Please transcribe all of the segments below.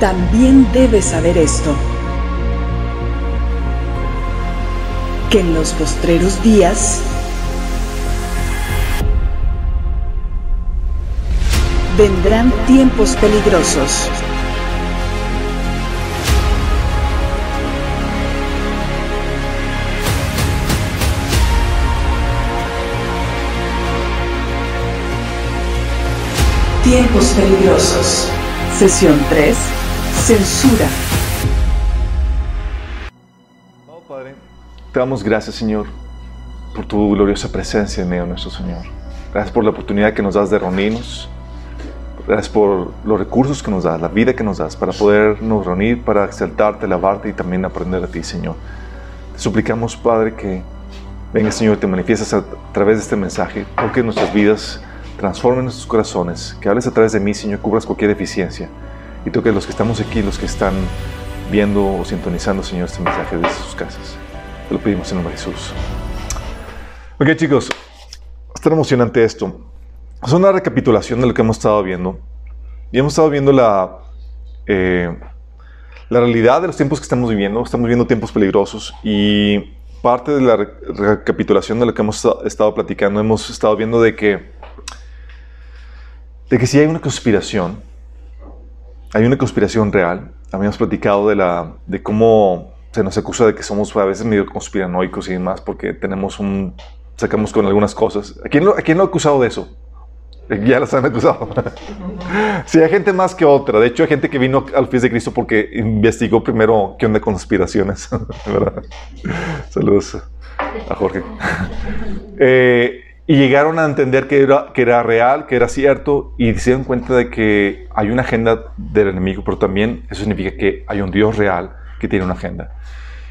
también debes saber esto, que en los postreros días vendrán tiempos peligrosos. Tiempos peligrosos. Sesión 3. Censura. Oh, Padre, te damos gracias, Señor, por tu gloriosa presencia en medio nuestro Señor. Gracias por la oportunidad que nos das de reunirnos. Gracias por los recursos que nos das, la vida que nos das para podernos reunir, para exaltarte, alabarte y también aprender a ti, Señor. Te suplicamos, Padre, que venga, Señor, te manifiestas a través de este mensaje, porque nuestras vidas transformen nuestros corazones, que hables a través de mí, Señor, cubras cualquier deficiencia y toques los que estamos aquí, los que están viendo o sintonizando, Señor, este mensaje desde sus casas. Te lo pedimos en nombre de Jesús. Ok, chicos, está emocionante esto. Es una recapitulación de lo que hemos estado viendo. Y hemos estado viendo la, eh, la realidad de los tiempos que estamos viviendo. Estamos viviendo tiempos peligrosos y parte de la re- recapitulación de lo que hemos estado platicando, hemos estado viendo de que de que si hay una conspiración, hay una conspiración real. Habíamos platicado de, la, de cómo se nos acusa de que somos a veces medio conspiranoicos y demás porque tenemos un... sacamos con algunas cosas. ¿A quién lo, a quién lo ha acusado de eso? Ya las han acusado. sí, hay gente más que otra. De hecho, hay gente que vino al pies de Cristo porque investigó primero qué onda con conspiraciones. ¿verdad? Saludos a Jorge. Eh, y llegaron a entender que era, que era real, que era cierto, y se dieron cuenta de que hay una agenda del enemigo, pero también eso significa que hay un Dios real que tiene una agenda.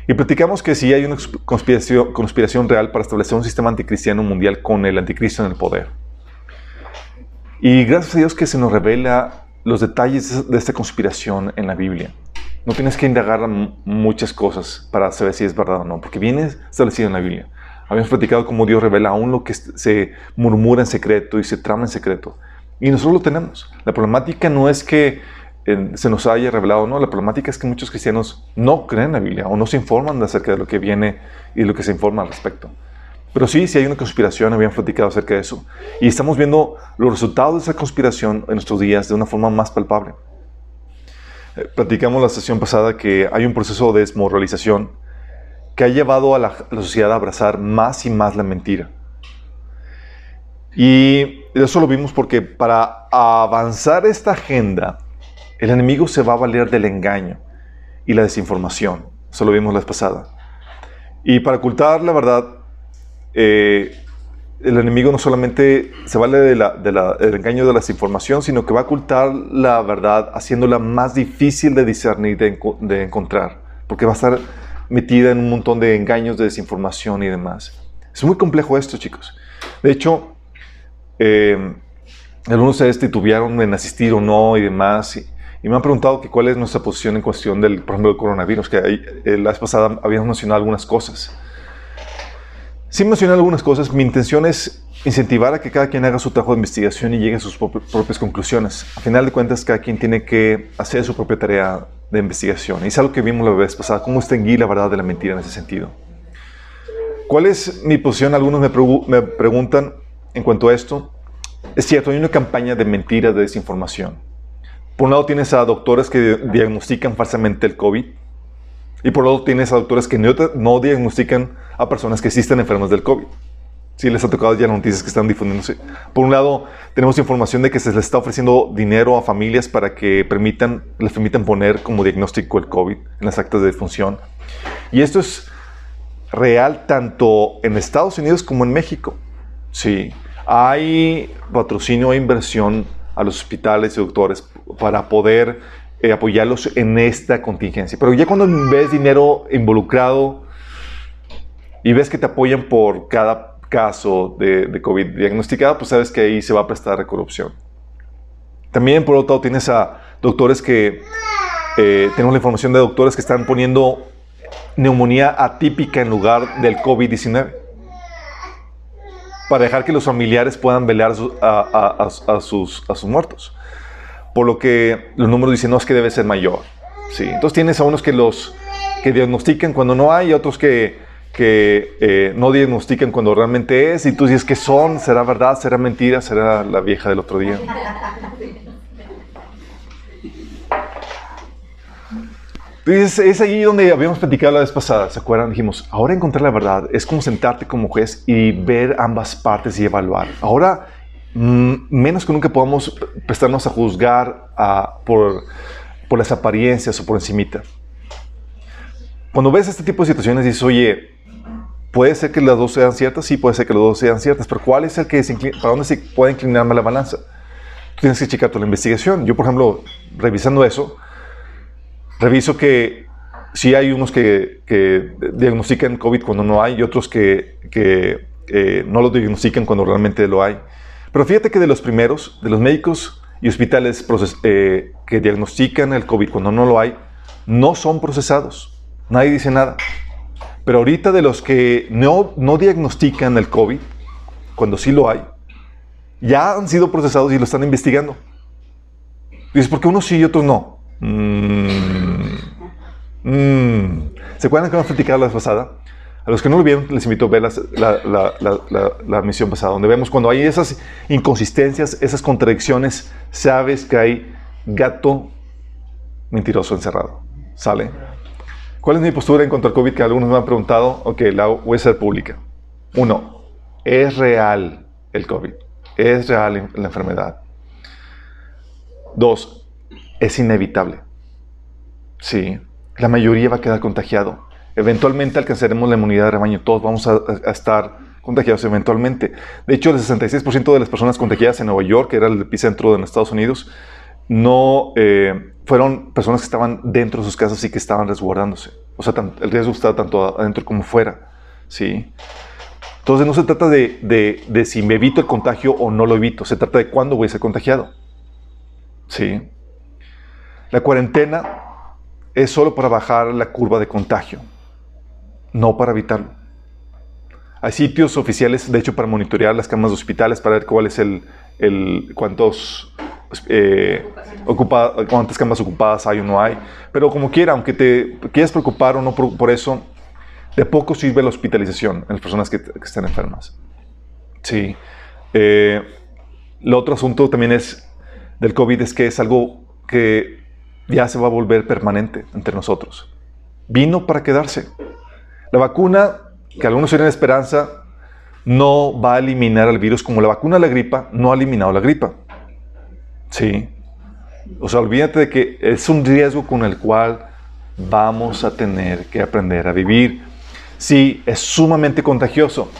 Y platicamos que sí hay una conspiración, conspiración real para establecer un sistema anticristiano mundial con el anticristo en el poder. Y gracias a Dios que se nos revela los detalles de esta conspiración en la Biblia. No tienes que indagar muchas cosas para saber si es verdad o no, porque viene establecido en la Biblia. Habíamos platicado cómo Dios revela aún lo que se murmura en secreto y se trama en secreto. Y nosotros lo tenemos. La problemática no es que eh, se nos haya revelado, no. La problemática es que muchos cristianos no creen en la Biblia o no se informan acerca de lo que viene y de lo que se informa al respecto. Pero sí, sí hay una conspiración, habíamos platicado acerca de eso. Y estamos viendo los resultados de esa conspiración en nuestros días de una forma más palpable. Eh, platicamos la sesión pasada que hay un proceso de desmoralización que ha llevado a la, sociedad a abrazar más y más la mentira. Y eso lo vimos porque para avanzar esta agenda, el enemigo se va a valer del engaño y la desinformación. Eso lo vimos la vez pasada. Y para ocultar la verdad, eh, el enemigo no solamente se vale de la- de la- del engaño de la desinformación, sino que va a ocultar la verdad haciéndola más difícil de discernir, de, de encontrar, porque va a estar metida en un montón de engaños, de desinformación y demás. Es muy complejo esto, chicos. De hecho, eh, algunos ustedes titubearon en asistir o no y demás, y, y me han preguntado que cuál es nuestra posición en cuestión del, por ejemplo, del coronavirus, que eh, la vez pasada habíamos mencionado algunas cosas. Sí mencioné algunas cosas. Mi intención es incentivar a que cada quien haga su trabajo de investigación y llegue a sus prop- propias conclusiones. A final de cuentas, cada quien tiene que hacer su propia tarea de investigación. Y es algo que vimos la vez pasada, cómo distinguir la verdad de la mentira en ese sentido. ¿Cuál es mi posición? Algunos me, pregu- me preguntan en cuanto a esto. Es cierto, hay una campaña de mentiras, de desinformación. Por un lado tienes a doctores que diagnostican falsamente el COVID. Y por otro tienes a doctores que no diagnostican a personas que existen enfermas del COVID. Sí, les ha tocado ya noticias que están difundiéndose. Por un lado, tenemos información de que se les está ofreciendo dinero a familias para que permitan, les permitan poner como diagnóstico el COVID en las actas de defunción. Y esto es real tanto en Estados Unidos como en México. Sí, hay patrocinio e inversión a los hospitales y doctores para poder eh, apoyarlos en esta contingencia. Pero ya cuando ves dinero involucrado y ves que te apoyan por cada caso de, de COVID diagnosticado, pues sabes que ahí se va a prestar a corrupción. También, por otro lado, tienes a doctores que, eh, tenemos la información de doctores que están poniendo neumonía atípica en lugar del COVID-19 para dejar que los familiares puedan velar su- a, a- a- sus, a sus muertos. por lo que los números dicen, no, es que debe ser mayor. Sí, entonces tienes a unos que los que diagnostican cuando no hay, y otros que, que eh, no diagnostican cuando realmente es, y tú dices que son, será verdad, será mentira, será la vieja del otro día. Entonces, es ahí donde habíamos platicado la vez pasada, ¿se acuerdan? Dijimos, ahora encontrar la verdad es como sentarte como juez y ver ambas partes y evaluar. Ahora, mm, menos que nunca podamos prestarnos a juzgar por, por las apariencias o por encimita. Cuando ves este tipo de situaciones dices, oye, puede ser que las dos sean ciertas, sí, puede ser que las dos sean ciertas, pero ¿cuál es el que se para dónde se puede inclinarme la balanza? Tienes que checar toda la investigación. Yo, por ejemplo, revisando eso, reviso que sí hay unos que, diagnostican COVID cuando no hay y otros que, eh, no lo diagnostican cuando realmente lo hay. Pero fíjate que de los primeros, de los médicos y hospitales eh, que diagnostican el COVID cuando no lo hay, no son procesados. Nadie dice nada. Pero ahorita de los que no, no diagnostican el COVID, cuando sí lo hay, ya han sido procesados y lo están investigando. Dices, ¿por qué unos sí y otros no? Mm. Mm. ¿Se acuerdan que hemos platicado la vez pasada? A los que no lo vieron, les invito a ver la, misión pasada, donde vemos cuando hay esas inconsistencias, esas contradicciones, sabes que hay gato mentiroso encerrado. ¿Sale? ¿Cuál es mi postura en cuanto al COVID? Que algunos me han preguntado. Ok, la voy a ser pública. Uno, es real el COVID. Es real la enfermedad. Dos, es inevitable. Sí, la mayoría va a quedar contagiado. Eventualmente alcanzaremos la inmunidad de rebaño. Todos vamos a, estar contagiados eventualmente. De hecho, el 66% de las personas contagiadas en Nueva York, que era el epicentro de Estados Unidos, no eh, fueron personas que estaban dentro de sus casas y que estaban resguardándose. O sea, el riesgo estaba tanto adentro como fuera. ¿sí? Entonces no se trata de, de, de, si me evito el contagio o no lo evito, se trata de cuándo voy a ser contagiado. ¿Sí? La cuarentena es solo para bajar la curva de contagio, no para evitarlo. Hay sitios oficiales, de hecho, para monitorear las camas de hospitales, para ver cuál es el, el cuántos, eh, cuántas camas ocupadas hay o no hay. Pero como quiera, aunque te quieras preocupar o no por, eso, de poco sirve la hospitalización en las personas que, están enfermas. Sí. Eh, el otro asunto también es del COVID es que es algo que ya se va a volver permanente entre nosotros. Vino para quedarse. La vacuna, que algunos tienen esperanza, no va a eliminar el virus como la vacuna de la gripa no ha eliminado la gripa. Sí. O sea, olvídate de que es un riesgo con el cual vamos a tener que aprender a vivir. Sí, es sumamente contagioso.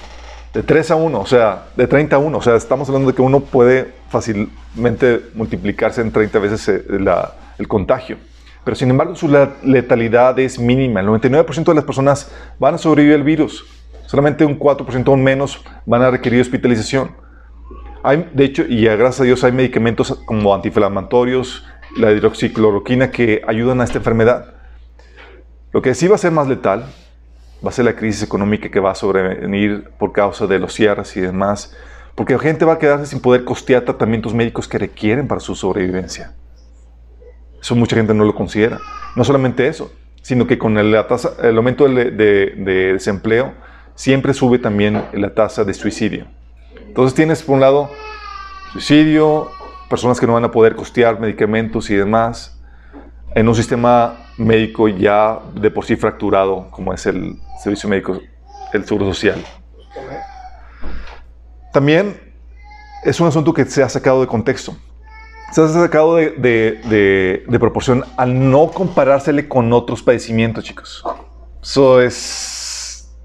De 3 a 1, o sea, de 30 a 1. O sea, estamos hablando de que uno puede fácilmente multiplicarse en 30 veces eh, la, el contagio. Pero sin embargo su letalidad es mínima. El 99% de las personas van a sobrevivir al virus. Solamente un 4% o menos van a requerir hospitalización. De hecho, y gracias a Dios hay medicamentos como antiinflamatorios, la hidroxicloroquina que ayudan a esta enfermedad. Lo que sí va a ser más letal va a ser la crisis económica que va a sobrevenir por causa de los cierres y demás, porque la gente va a quedarse sin poder costear tratamientos médicos que requieren para su sobrevivencia. Eso mucha gente no lo considera. No solamente eso, sino que con el, el aumento de, desempleo siempre sube también la tasa de suicidio. Entonces tienes por un lado suicidio, personas que no van a poder costear medicamentos y demás, en un sistema médico ya de por sí fracturado como es el servicio médico, el seguro social. También es un asunto que se ha sacado de contexto se ha sacado de, proporción al no comparársele con otros padecimientos, chicos. Eso es...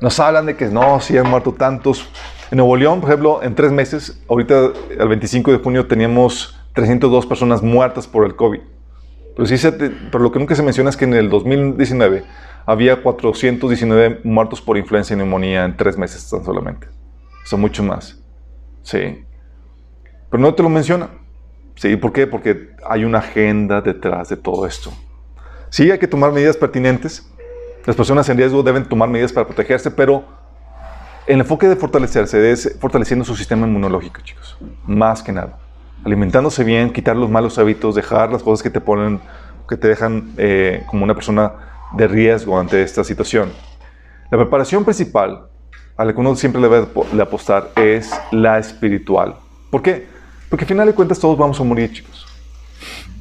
Nos hablan de que no, si han muerto tantos. En Nuevo León, por ejemplo, en tres meses, ahorita el 25 de junio teníamos 302 personas muertas por el COVID. Pero, sí pero lo que nunca se menciona es que en el 2019 había 419 muertos por influenza y neumonía en tres meses tan solamente. Son mucho más. Sí. Pero no te lo menciona. ¿Sí? ¿Por qué? Porque hay una agenda detrás de todo esto. Sí, hay que tomar medidas pertinentes. Las personas en riesgo deben tomar medidas para protegerse, pero el enfoque de fortalecerse es fortaleciendo su sistema inmunológico, chicos. Más que nada. alimentándose bien, quitar los malos hábitos, dejar las cosas que te ponen, que te dejan eh, como una persona de riesgo ante esta situación. La preparación principal a la que uno siempre le debe apostar es la espiritual. ¿Por qué? Porque al final de cuentas todos vamos a morir, chicos.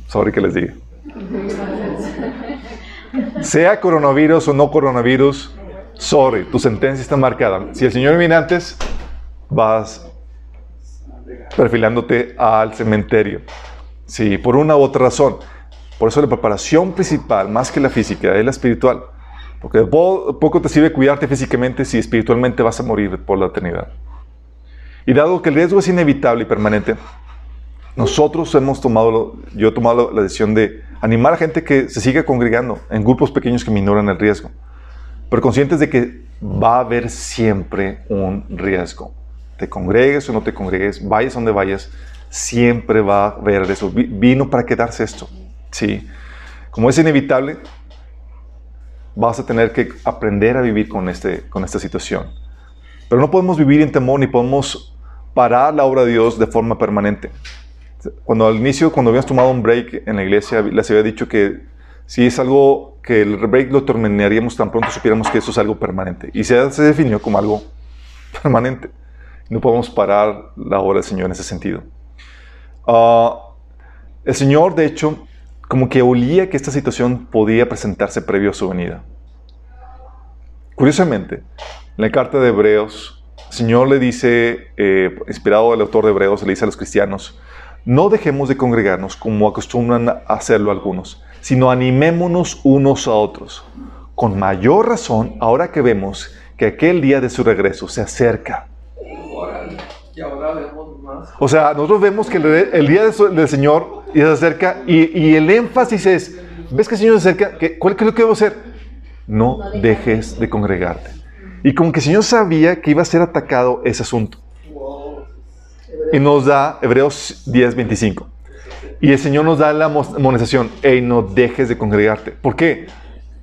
Sorry que les diga. Sea coronavirus o no coronavirus, sorry, tu sentencia está marcada. Si el Señor viene antes, vas perfilándote al cementerio. Sí, por una u otra razón. Por eso la preparación principal, más que la física, es la espiritual. Porque poco te sirve cuidarte físicamente si espiritualmente vas a morir por la eternidad. Y dado que el riesgo es inevitable y permanente, nosotros hemos tomado, yo he tomado la decisión de animar a gente que se siga congregando en grupos pequeños que minoran el riesgo, pero conscientes de que va a haber siempre un riesgo. Te congregues o no te congregues, vayas donde vayas, siempre va a haber eso. Vino para quedarse esto. Sí. Como es inevitable, vas a tener que aprender a vivir con, este, con esta situación. Pero no podemos vivir en temor ni podemos parar la obra de Dios de forma permanente. Cuando al inicio, cuando habíamos tomado un break en la iglesia, les había dicho que si es algo que el break lo terminaríamos tan pronto supiéramos que eso es algo permanente. Y se, definió como algo permanente. No podemos parar la obra del Señor en ese sentido. Ah, el Señor, de hecho, como que olía que esta situación podía presentarse previo a su venida. Curiosamente, en la carta de Hebreos, el Señor le dice, eh, inspirado del autor de Hebreos, le dice a los cristianos, no dejemos de congregarnos como acostumbran a hacerlo algunos, sino animémonos unos a otros. Con mayor razón, ahora que vemos que aquel día de su regreso se acerca. O sea, nosotros vemos que el, día del Señor se acerca y, el énfasis es, ¿ves que el Señor se acerca? ¿Qué, ¿Cuál es lo que debo hacer? No dejes de congregarte. Y como que el Señor sabía que iba a ser atacado ese asunto. Y nos da Hebreos 10, 25. Y el Señor nos da la amonestación, hey, no dejes de congregarte. ¿Por qué?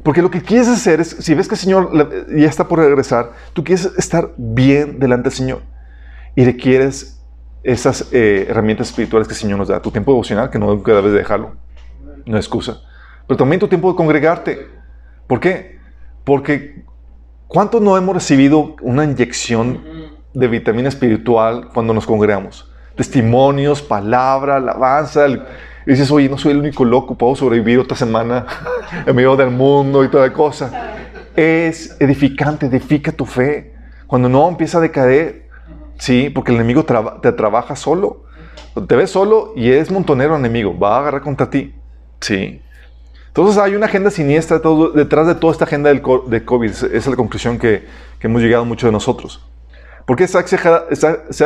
Porque lo que quieres hacer es, si ves que el Señor ya está por regresar, tú quieres estar bien delante del Señor. Y requieres esas eh, herramientas espirituales que el Señor nos da. Tu tiempo devocional, que no debes dejarlo. No es excusa. Pero también tu tiempo de congregarte. ¿Por qué? Porque ¿cuántos no hemos recibido una inyección de vitamina espiritual cuando nos congregamos. Testimonios, palabra, alabanza. y dices, oye, no soy el único loco, puedo sobrevivir otra semana en medio del mundo y toda cosa. Es edificante, edifica tu fe. Cuando no empieza a decaer, sí, porque el enemigo te trabaja solo. Te ves solo y es montonero enemigo, va a agarrar contra ti. Sí. Entonces hay una agenda siniestra detrás de toda esta agenda del, de COVID. Esa es la conclusión que, que hemos llegado muchos de nosotros. ¿Por qué se ha,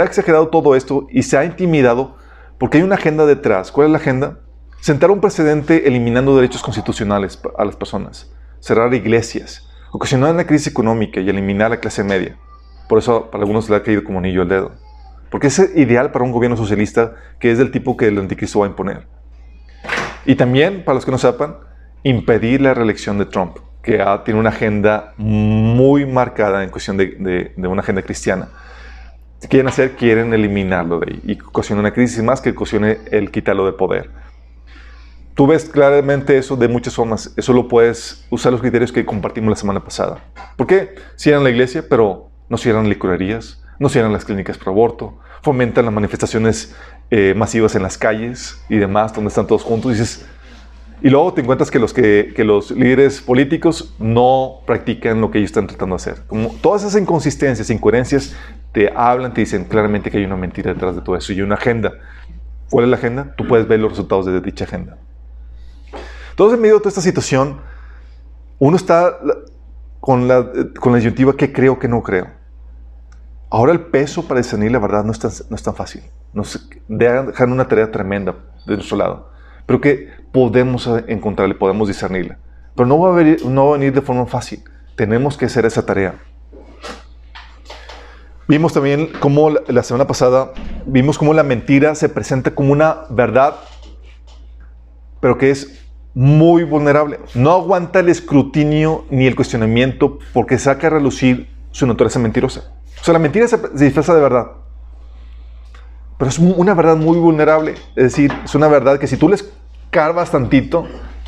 exagerado, todo esto y se ha intimidado? Porque hay una agenda detrás. ¿Cuál es la agenda? Sentar un precedente eliminando derechos constitucionales a las personas, cerrar iglesias, ocasionar una crisis económica y eliminar la clase media. Por eso para algunos le ha caído como anillo el dedo. Porque es ideal para un gobierno socialista que es del tipo que el anticristo va a imponer. Y también, para los que no sepan, impedir la reelección de Trump que tiene una agenda muy marcada en cuestión de, una agenda cristiana. Quieren hacer, quieren eliminarlo de ahí y ocasiona una crisis más que ocasione el quitarlo de poder. Tú ves claramente eso de muchas formas. Eso lo puedes usar los criterios que compartimos la semana pasada. ¿Por qué? Cierran la iglesia, pero no cierran licorerías, no cierran las clínicas pro aborto, fomentan las manifestaciones eh, masivas en las calles y demás, donde están todos juntos. Y dices, y luego te encuentras que los, que, los líderes políticos no practican lo que ellos están tratando de hacer. Como todas esas inconsistencias, incoherencias, te hablan, te dicen claramente que hay una mentira detrás de todo eso y una agenda. ¿Cuál es la agenda? Tú puedes ver los resultados de dicha agenda. Entonces, en medio de toda esta situación, uno está con la, con la disyuntiva que creo que no creo. Ahora el peso para discernir la verdad no es tan, no es tan fácil. Nos dejan una tarea tremenda de nuestro lado pero que podemos encontrarle, podemos discernirla. Pero no va, a venir, no va a venir de forma fácil. Tenemos que hacer esa tarea. Vimos también cómo la semana pasada, vimos cómo la mentira se presenta como una verdad, pero que es muy vulnerable. No aguanta el escrutinio ni el cuestionamiento porque saca a relucir su naturaleza mentirosa. O sea, la mentira se disfraza de verdad. Pero es una verdad muy vulnerable. Es decir, es una verdad que si tú les carvas tantito,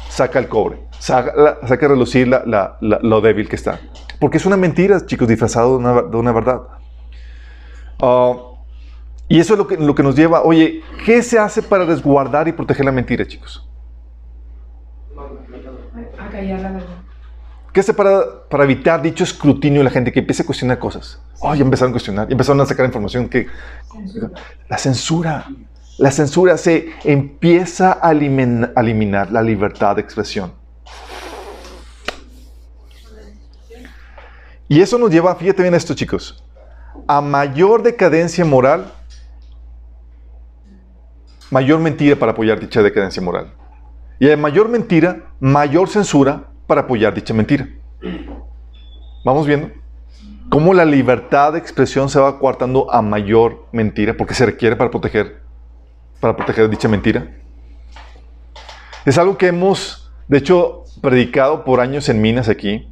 saca el cobre, saca, saca a relucir lo débil que está. Porque es una mentira, chicos, disfrazado de una, verdad. Ah, y eso es lo que, lo que nos lleva, oye, ¿qué se hace para resguardar y proteger la mentira, chicos? A callar la verdad. ¿Qué hace para, para evitar dicho escrutinio de la gente que empiece a cuestionar cosas? Oh, ya empezaron a cuestionar, ya empezaron a sacar información que... La censura. La censura se empieza a eliminar la libertad de expresión. Y eso nos lleva, fíjate bien esto chicos, a mayor decadencia moral, mayor mentira para apoyar dicha decadencia moral. Y a mayor mentira, mayor censura para apoyar dicha mentira. Vamos viendo cómo la libertad de expresión se va coartando a mayor mentira, porque se requiere para proteger, para proteger dicha mentira. Es algo que hemos, de hecho, predicado por años en minas aquí,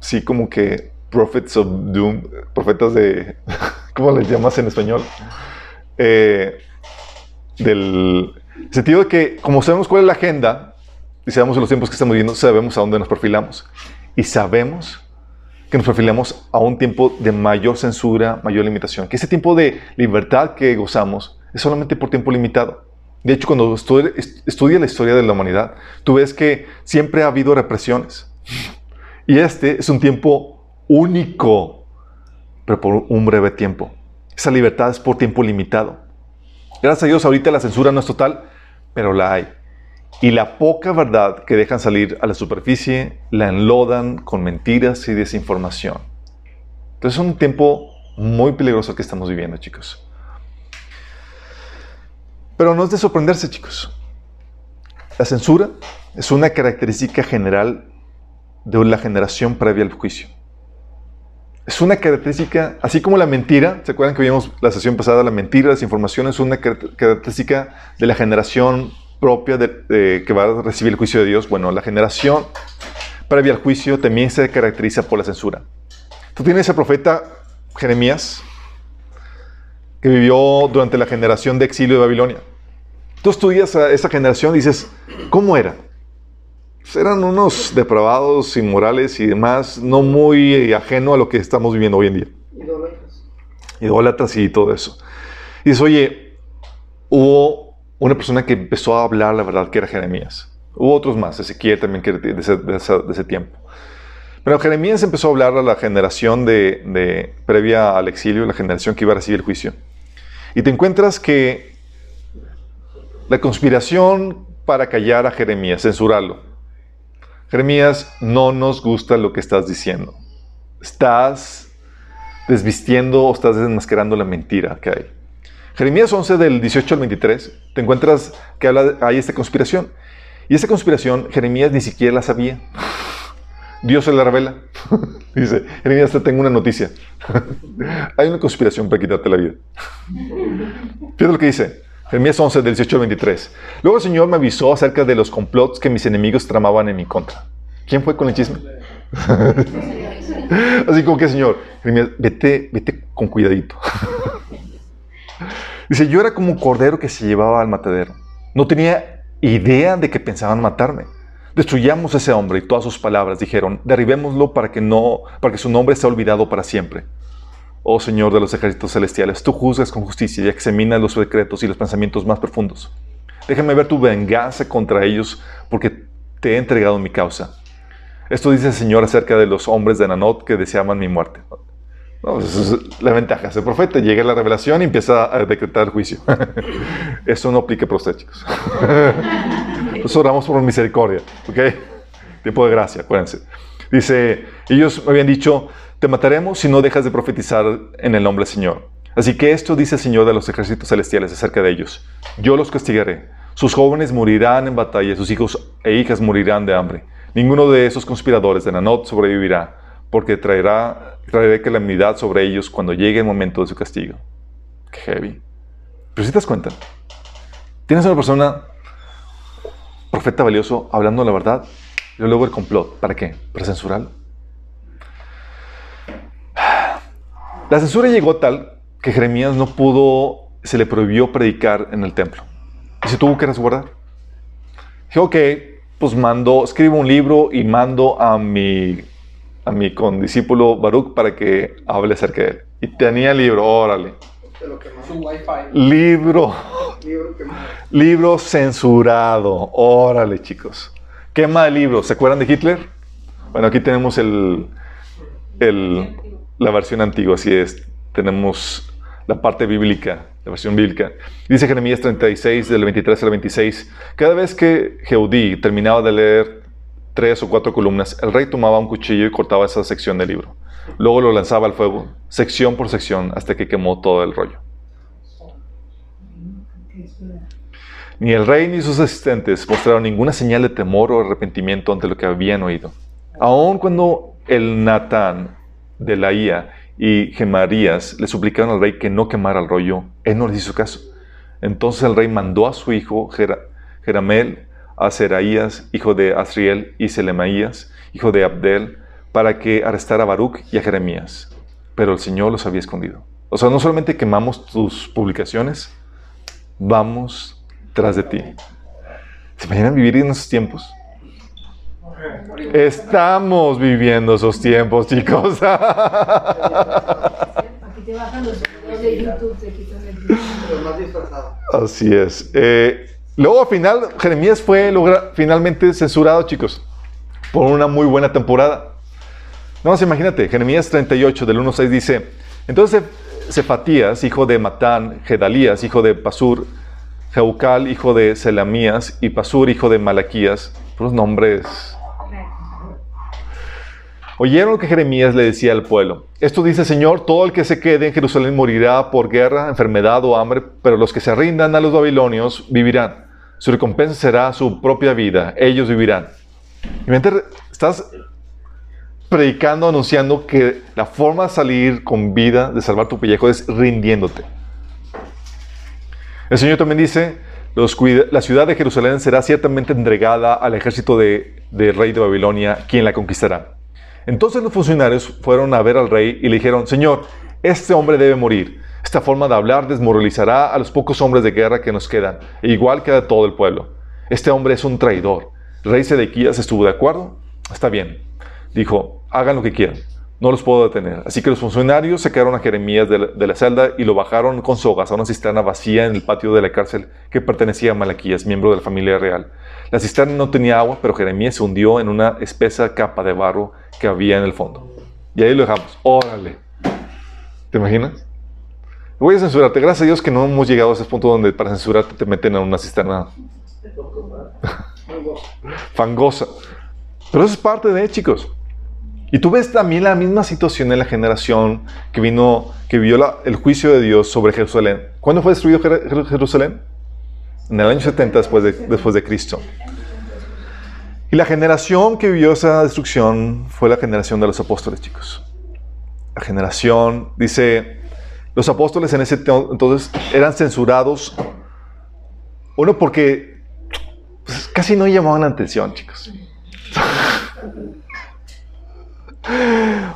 sí, como que prophets of doom, profetas de, ¿cómo les llamas en español? Eh, del sentido de que, como sabemos cuál es la agenda, y sabemos los tiempos que estamos viviendo, sabemos a dónde nos perfilamos. Y sabemos que nos perfilamos a un tiempo de mayor censura, mayor limitación. Que ese tiempo de libertad que gozamos es solamente por tiempo limitado. De hecho, cuando estudias la historia de la humanidad, tú ves que siempre ha habido represiones. Y este es un tiempo único, pero por un breve tiempo. Esa libertad es por tiempo limitado. Gracias a Dios, ahorita la censura no es total, pero la hay. Y la poca verdad que dejan salir a la superficie la enlodan con mentiras y desinformación. Entonces es un tiempo muy peligroso que estamos viviendo, chicos. Pero no es de sorprenderse, chicos. La censura es una característica general de la generación previa al juicio. Es una característica, así como la mentira, ¿se acuerdan que vimos la sesión pasada? La mentira, la desinformación es una característica de la generación propia de, que va a recibir el juicio de Dios, bueno, la generación previa al juicio también se caracteriza por la censura. Tú tienes al profeta Jeremías, que vivió durante la generación de exilio de Babilonia. Tú estudias a esa generación y dices, ¿cómo era? Pues eran unos depravados, inmorales y demás, no muy ajeno a lo que estamos viviendo hoy en día. Idólatras. Idólatras y todo eso. Y dices, oye, hubo una persona que empezó a hablar la verdad, que era Jeremías. Hubo otros más, Ezequiel también que de ese, de ese, tiempo. Pero Jeremías empezó a hablar a la generación de, previa al exilio, la generación que iba a recibir el juicio. Y te encuentras que la conspiración para callar a Jeremías, censurarlo. Jeremías, no nos gusta lo que estás diciendo. Estás desvistiendo o estás desmascarando la mentira que hay. Jeremías 11 del 18 al 23, te encuentras que habla, hay esta conspiración. Y esta conspiración Jeremías ni siquiera la sabía. Dios se la revela. Dice, Jeremías, te tengo una noticia. hay una conspiración para quitarte la vida. Fíjate lo que dice. Jeremías 11 del 18 al 23. Luego el Señor me avisó acerca de los complots que mis enemigos tramaban en mi contra. ¿Quién fue con el chisme? Así como que, Señor, Jeremías, vete, vete con cuidadito. Dice, yo era como un cordero que se llevaba al matadero. No tenía idea de que pensaban matarme. Destruyamos a ese hombre y todas sus palabras dijeron, derribémoslo para que no, para que su nombre sea olvidado para siempre. Oh Señor de los ejércitos celestiales, tú juzgas con justicia y examinas los secretos y los pensamientos más profundos. Déjame ver tu venganza contra ellos, porque te he entregado mi causa. Esto dice el Señor acerca de los hombres de Nanot que deseaban mi muerte. No, esa es la ventaja. Ese profeta llega a la revelación y empieza a decretar juicio. Eso no aplica para ustedes, chicos. Nosotros oramos por misericordia, ¿ok? Tiempo de gracia, acuérdense. Dice, ellos me habían dicho, te mataremos si no dejas de profetizar en el nombre del Señor. Así que esto dice el Señor de los ejércitos celestiales acerca de ellos. Yo los castigaré. Sus jóvenes morirán en batalla, sus hijos e hijas morirán de hambre. Ninguno de esos conspiradores de Nanot sobrevivirá porque traerá, traeré calamidad sobre ellos cuando llegue el momento de su castigo. Qué heavy. Pero si te das cuenta, tienes a una persona, profeta valioso, hablando la verdad, y luego el complot. ¿Para qué? Para censurarlo. La censura llegó tal que Jeremías no pudo se le prohibió predicar en el templo. Y se tuvo que resguardar. Dije, ok, pues mando, escribo un libro y mando a mi, a mi condiscípulo Baruch para que hable acerca de él. Y tenía libro, órale. Libro. Libro censurado. Órale, chicos. Quema de libro. ¿Se acuerdan de Hitler? Bueno, aquí tenemos el, el, la versión antigua, así es. Tenemos la parte bíblica, la versión bíblica. Dice Jeremías 36, del 23 al 26. Cada vez que Jeudí terminaba de leer tres o cuatro columnas, el rey tomaba un cuchillo y cortaba esa sección del libro. Luego lo lanzaba al fuego, sección por sección, hasta que quemó todo el rollo. Ni el rey ni sus asistentes mostraron ninguna señal de temor o arrepentimiento ante lo que habían oído. Aun cuando el Natán de la Ia y Gemarías le suplicaron al rey que no quemara el rollo, él no les hizo caso. Entonces el rey mandó a su hijo Jeramel, a Seraías, hijo de Asriel, y Selemaías, hijo de Abdel, para que arrestara a Baruch y a Jeremías. Pero el Señor los había escondido. O sea, no solamente quemamos tus publicaciones, vamos tras de ti. ¿Se imaginan vivir en esos tiempos? Estamos viviendo esos tiempos, chicos. Así es. Eh, luego al final, Jeremías fue finalmente censurado, chicos, por una muy buena temporada. No, imagínate, Jeremías 38, del 1 6 dice, entonces Cefatías, hijo de Matán, Gedalías, hijo de Pasur, Jeucal, hijo de Selamías, y Pasur, hijo de Malaquías, los nombres Oyeron lo que Jeremías le decía al pueblo. Esto dice, Señor, todo el que se quede en Jerusalén morirá por guerra, enfermedad o hambre, pero los que se rindan a los babilonios vivirán. Su recompensa será su propia vida. Ellos vivirán. Y mientras estás predicando, anunciando que la forma de salir con vida, de salvar tu pellejo, es rindiéndote. El Señor también dice, la ciudad de Jerusalén será ciertamente entregada al ejército del rey de Babilonia, quien la conquistará. Entonces los funcionarios fueron a ver al rey y le dijeron, Señor, este hombre debe morir. Esta forma de hablar desmoralizará a los pocos hombres de guerra que nos quedan, e igual que a todo el pueblo. Este hombre es un traidor. Rey Sedequías estuvo de acuerdo. Está bien. Dijo, hagan lo que quieran. No los puedo detener. Así que los funcionarios sacaron a Jeremías de la, celda y lo bajaron con sogas a una cisterna vacía en el patio de la cárcel que pertenecía a Malaquías, miembro de la familia real. La cisterna no tenía agua, pero Jeremías se hundió en una espesa capa de barro que había en el fondo. Y ahí lo dejamos. Órale. ¿Te imaginas? Voy a censurarte. Gracias a Dios que no hemos llegado a ese punto donde para censurarte te meten en una cisterna fangosa. Pero eso es parte de, chicos. Y tú ves también la misma situación en la generación que vino, que vio el juicio de Dios sobre Jerusalén. ¿Cuándo fue destruido Jerusalén? En el año 70 después de, después de Cristo. Y la generación que vivió esa destrucción fue la generación de los apóstoles, chicos. La generación, dice, los apóstoles en ese entonces eran censurados. Uno porque pues, casi no llamaban la atención, chicos.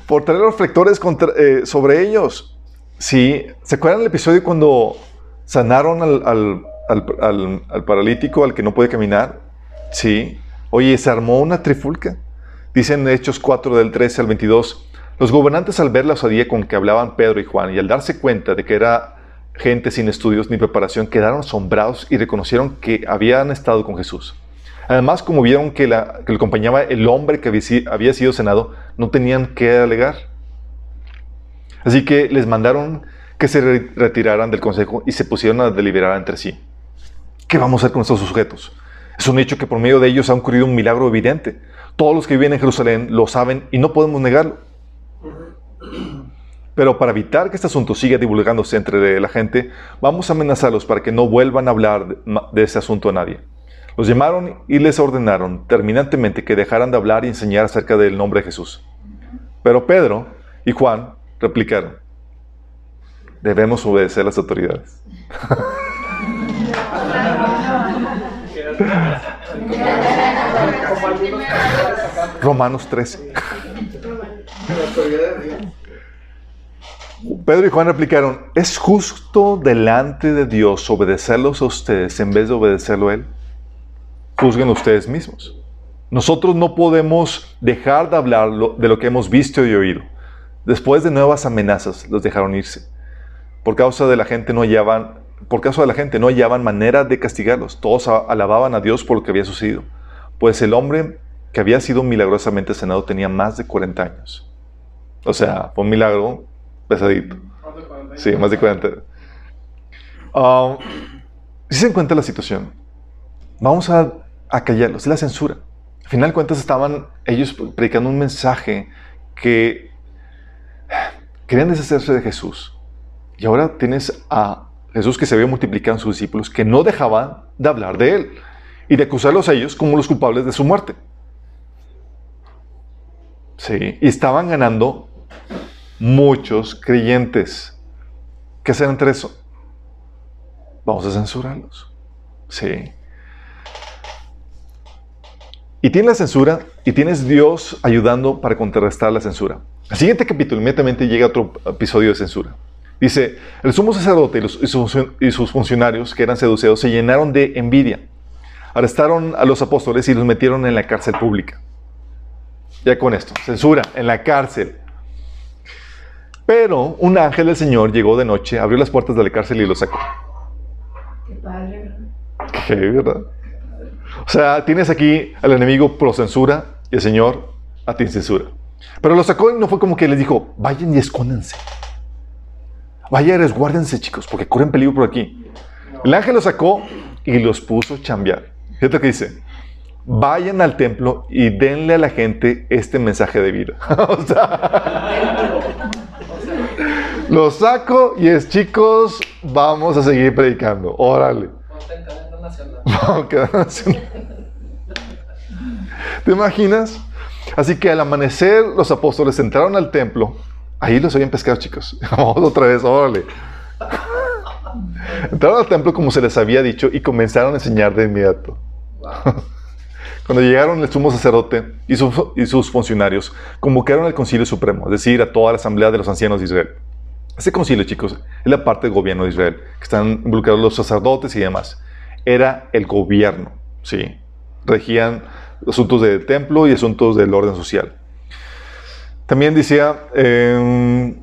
Por los reflectores eh, sobre ellos. Sí, ¿se acuerdan el episodio cuando sanaron al, al paralítico, al que no puede caminar? Sí. Oye, se armó una trifulca. Dicen Hechos 4 del 13 al 22. Los gobernantes al ver la osadía con que hablaban Pedro y Juan y al darse cuenta de que era gente sin estudios ni preparación, quedaron asombrados y reconocieron que habían estado con Jesús. Además, como vieron que, la, que le acompañaba el hombre que había sido senado, no tenían que alegar. Así que les mandaron que se retiraran del consejo y se pusieron a deliberar entre sí. ¿Qué vamos a hacer con estos sujetos? Es un hecho que por medio de ellos ha ocurrido un milagro evidente. Todos los que viven en Jerusalén lo saben y no podemos negarlo. Pero para evitar que este asunto siga divulgándose entre la gente, vamos a amenazarlos para que no vuelvan a hablar de ese asunto a nadie. Los llamaron y les ordenaron terminantemente que dejaran de hablar y enseñar acerca del nombre de Jesús. Pero Pedro y Juan replicaron, debemos obedecer a las autoridades. Romanos 13. Pedro y Juan replicaron, ¿es justo delante de Dios obedecerlos a ustedes en vez de obedecerlo a Él? Juzguen ustedes mismos. Nosotros no podemos dejar de hablar de lo que hemos visto y oído. Después de nuevas amenazas, los dejaron irse. Por causa de la gente no hallaban, por causa de la gente no hallaban manera de castigarlos. Todos alababan a Dios por lo que había sucedido. Pues el hombre que había sido milagrosamente sanado tenía más de 40 años. O sea, fue un milagro pesadito. Sí, más de 40. Um, si se encuentra la situación, vamos a, a callarlos, es la censura. Al final de cuentas estaban ellos predicando un mensaje que querían deshacerse de Jesús. Y ahora tienes a Jesús que se había multiplicado en sus discípulos, que no dejaban de hablar de él y de acusarlos a ellos como los culpables de su muerte. Sí, y estaban ganando muchos creyentes. ¿Qué hacer entre eso? Vamos a censurarlos. Sí. Y tienes la censura y tienes Dios ayudando para contrarrestar la censura. El siguiente capítulo inmediatamente llega otro episodio de censura. Dice, el sumo sacerdote y, y sus funcionarios que eran seducidos se llenaron de envidia. Arrestaron a los apóstoles y los metieron en la cárcel pública. Ya con esto, censura, en la cárcel. Pero un ángel del Señor llegó de noche, abrió las puertas de la cárcel y lo sacó. Qué padre, ¿verdad? Qué verdad. O sea, tienes aquí al enemigo pro censura y el Señor a ti censura. Pero lo sacó y no fue como que les dijo, vayan y escóndanse. Vayan y resguárdense, chicos, porque corren peligro por aquí. El ángel los sacó y los puso a chambear. Fíjate lo que dice vayan al templo y denle a la gente este mensaje de vida. o sea, lo saco y es chicos, vamos a seguir predicando. Órale. ¿Te imaginas? Así que al amanecer los apóstoles entraron al templo. Ahí los habían pescado, chicos. Vamos otra vez, órale. Entraron al templo como se les había dicho y comenzaron a enseñar de inmediato. Cuando llegaron el sumo sacerdote y, sus funcionarios, convocaron al concilio supremo, es decir, a toda la asamblea de los ancianos de Israel. Ese concilio, chicos, es la parte del gobierno de Israel, que están involucrados los sacerdotes y demás. Era el gobierno, ¿sí? Regían asuntos del templo y asuntos del orden social. También decía, em,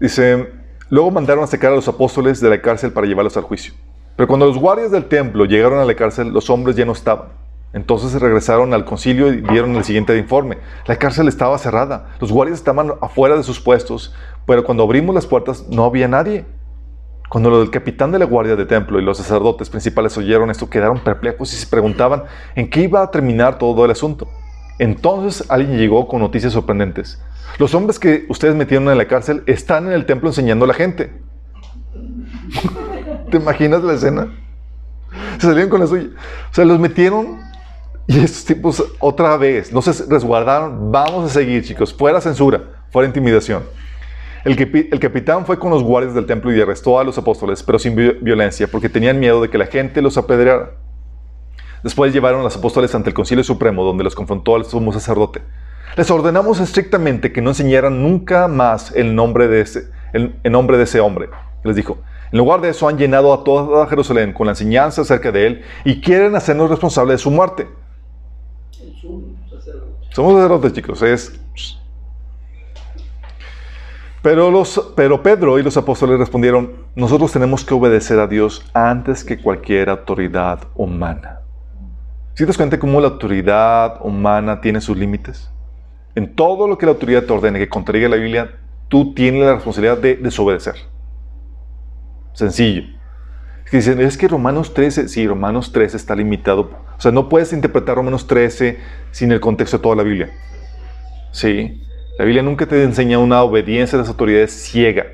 dice, luego mandaron a sacar a los apóstoles de la cárcel para llevarlos al juicio. Pero cuando los guardias del templo llegaron a la cárcel, los hombres ya no estaban. Entonces regresaron al concilio y dieron el siguiente informe. La cárcel estaba cerrada, los guardias estaban afuera de sus puestos, pero cuando abrimos las puertas no había nadie. Cuando el capitán de la guardia del templo y los sacerdotes principales oyeron esto, quedaron perplejos y se preguntaban en qué iba a terminar todo el asunto. Entonces alguien llegó con noticias sorprendentes. Los hombres que ustedes metieron en la cárcel están en el templo enseñando a la gente. ¿Te imaginas la escena? Se salieron con la suya. O sea, los metieron y estos tipos otra vez no se resguardaron. Vamos a seguir, chicos. Fuera censura, fuera intimidación. El, capitán fue con los guardias del templo y arrestó a los apóstoles, pero sin violencia, porque tenían miedo de que la gente los apedreara. Después llevaron a los apóstoles ante el Concilio Supremo, donde los confrontó al sumo sacerdote. Les ordenamos estrictamente que no enseñaran nunca más el nombre de ese, el nombre de ese hombre. Les dijo, en lugar de eso han llenado a toda Jerusalén con la enseñanza acerca de él y quieren hacernos responsables de su muerte. Somos sacerdotes, chicos. Es... Pero, los, pero Pedro y los apóstoles respondieron, nosotros tenemos que obedecer a Dios antes que cualquier autoridad humana. ¿Si te das cuenta cómo la autoridad humana tiene sus límites? En todo lo que la autoridad te ordene que contraiga la Biblia, tú tienes la responsabilidad de desobedecer. Sencillo. Que dicen, es que Romanos 13, sí, Romanos 13 está limitado. O sea, no puedes interpretar Romanos 13 sin el contexto de toda la Biblia. Sí. La Biblia nunca te enseña una obediencia a las autoridades ciega.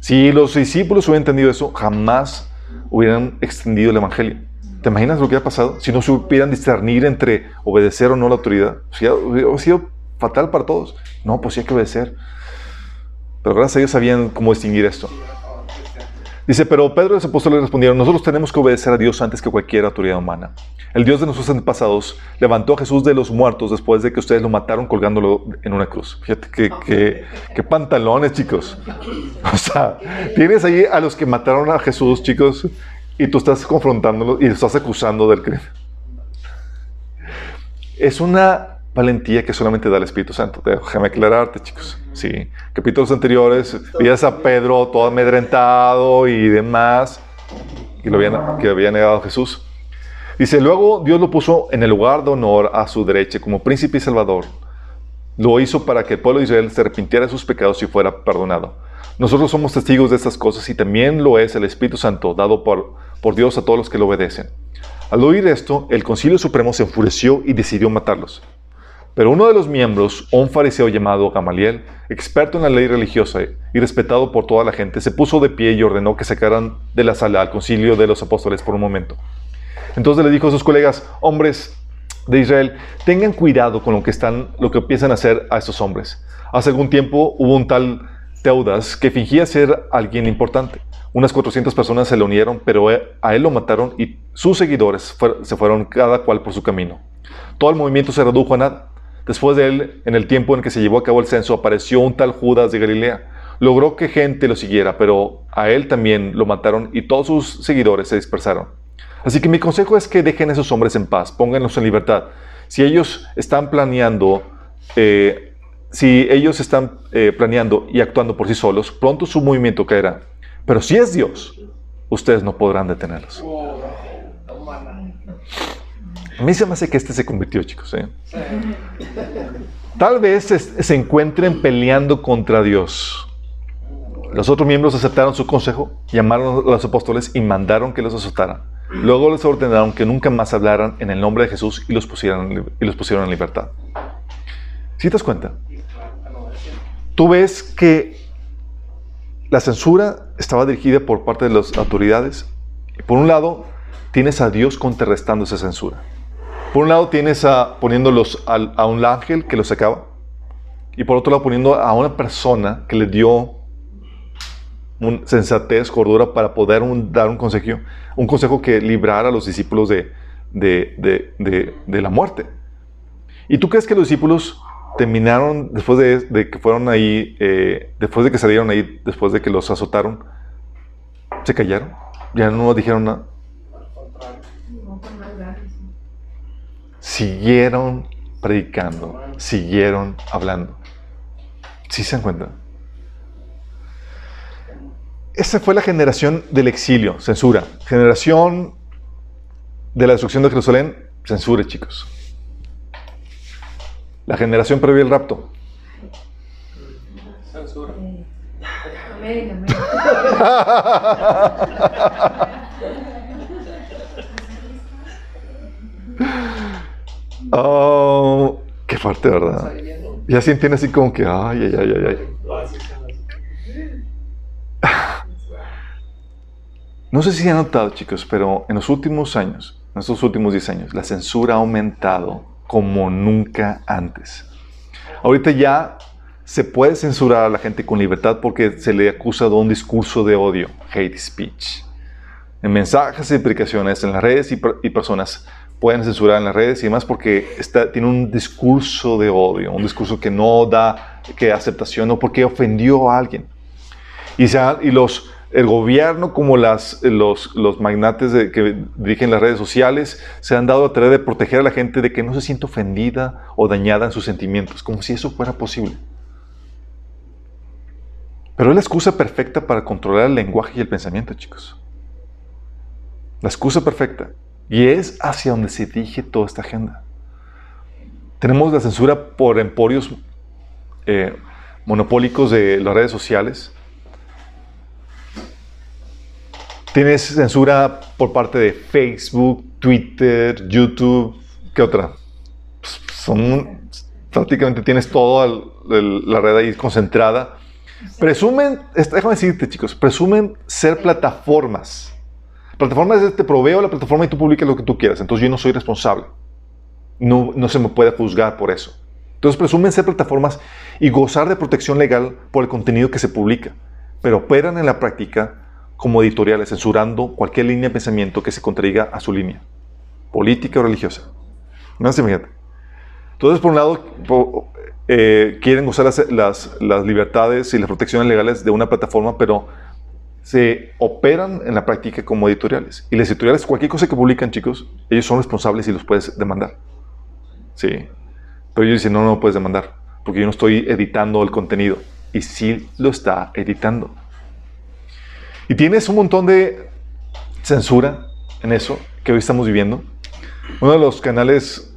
Si los discípulos hubieran entendido eso, jamás hubieran extendido el Evangelio. ¿Te imaginas lo que ha pasado? Si no supieran discernir entre obedecer o no la autoridad. Hubiera sido fatal para todos. No, pues sí que obedecer. Pero gracias a Dios sabían cómo distinguir esto. Dice, pero Pedro y los apóstoles respondieron, nosotros tenemos que obedecer a Dios antes que cualquier autoridad humana. El Dios de nuestros antepasados levantó a Jesús de los muertos después de que ustedes lo mataron colgándolo en una cruz. Fíjate qué pantalones, chicos. O sea, tienes ahí a los que mataron a Jesús, chicos, y tú estás confrontándolo y estás acusando del crimen. Es una valentía que solamente da el Espíritu Santo. Déjame aclararte, chicos. Sí, capítulos anteriores, veías a Pedro todo amedrentado y demás, y lo que había negado Jesús. Dice, luego Dios lo puso en el lugar de honor a su derecha como príncipe y salvador. Lo hizo para que el pueblo de Israel se arrepintiera de sus pecados y fuera perdonado. Nosotros somos testigos de estas cosas y también lo es el Espíritu Santo dado por, por Dios a todos los que lo obedecen. Al oír esto, el Concilio Supremo se enfureció y decidió matarlos. Pero uno de los miembros, un fariseo llamado Gamaliel, experto en la ley religiosa y respetado por toda la gente, se puso de pie y ordenó que sacaran de la sala al concilio de los apóstoles por un momento. Entonces le dijo a sus colegas, hombres de Israel, tengan cuidado con lo que están, lo que empiezan a hacer a estos hombres. Hace algún tiempo hubo un tal Teudas que fingía ser alguien importante. Unas 400 personas se le unieron, pero a él lo mataron y sus seguidores se fueron cada cual por su camino. Todo el movimiento se redujo a nada. Después de él, en el tiempo en que se llevó a cabo el censo, apareció un tal Judas de Galilea. Logró que gente lo siguiera, pero a él también lo mataron y todos sus seguidores se dispersaron. Así que mi consejo es que dejen a esos hombres en paz, pónganlos en libertad. Si ellos están planeando, eh, si ellos están eh, planeando y actuando por sí solos, pronto su movimiento caerá. Pero si es Dios, ustedes no podrán detenerlos. A mí se me hace que este se convirtió, chicos. ¿eh? Tal vez se, encuentren peleando contra Dios. Los otros miembros aceptaron su consejo, llamaron a los apóstoles y mandaron que los azotaran. Luego les ordenaron que nunca más hablaran en el nombre de Jesús y los pusieron, y los pusieron en libertad. ¿Sí te das cuenta? Tú ves que la censura estaba dirigida por parte de las autoridades. Y por un lado, tienes a Dios contrarrestando esa censura. Por un lado tienes a poniéndolos a, un ángel que los sacaba y por otro lado poniendo a una persona que le dio un sensatez, cordura para poder dar un consejo, un consejo que librara a los discípulos de, la muerte. ¿Y tú crees que los discípulos terminaron después de, que fueron ahí, eh, después de que salieron ahí, después de que los azotaron, se callaron? Ya no dijeron nada siguieron predicando, siguieron hablando. ¿Sí se dan cuenta? Esa fue la generación del exilio, censura. Generación de la destrucción de Jerusalén, censura, chicos. La generación previa al rapto. Censura. Amén, amén. Oh, qué fuerte, ¿verdad? Ya se entiende así como que, ay, ay, ay, ay, No sé si han notado, chicos, pero en los últimos años, en estos últimos 10 años, la censura ha aumentado como nunca antes. Ahorita ya se puede censurar a la gente con libertad porque se le acusa de un discurso de odio, hate speech. En mensajes y explicaciones en las redes y, y personas pueden censurar en las redes y demás porque está, tiene un discurso de odio, un discurso que no da que aceptación o porque ofendió a alguien. Y, y los, el gobierno como las, los, los magnates que dirigen las redes sociales se han dado a tarea de proteger a la gente de que no se sienta ofendida o dañada en sus sentimientos, como si eso fuera posible. Pero es la excusa perfecta para controlar el lenguaje y el pensamiento, chicos. La excusa perfecta. Y es hacia donde se dirige toda esta agenda. Tenemos la censura por emporios eh, monopólicos de las redes sociales. Tienes censura por parte de Facebook, Twitter, YouTube. ¿Qué otra? Pues, son prácticamente tienes toda la red ahí concentrada. Presumen, déjame decirte chicos, presumen ser plataformas plataforma es te proveo la plataforma y tú publicas lo que tú quieras. Entonces yo no soy responsable. No, no se me puede juzgar por eso. Entonces presumen ser plataformas y gozar de protección legal por el contenido que se publica, pero operan en la práctica como editoriales, censurando cualquier línea de pensamiento que se contradiga a su línea, política o religiosa. No se. Entonces, por un lado, eh, quieren usar las, las, libertades y las protecciones legales de una plataforma, pero se operan en la práctica como editoriales. Y las editoriales, cualquier cosa que publican, chicos, ellos son responsables y los puedes demandar. Sí. Pero ellos dicen, no, no puedes demandar, porque yo no estoy editando el contenido. Y sí lo está editando. Y tienes un montón de censura en eso que hoy estamos viviendo. Uno de los canales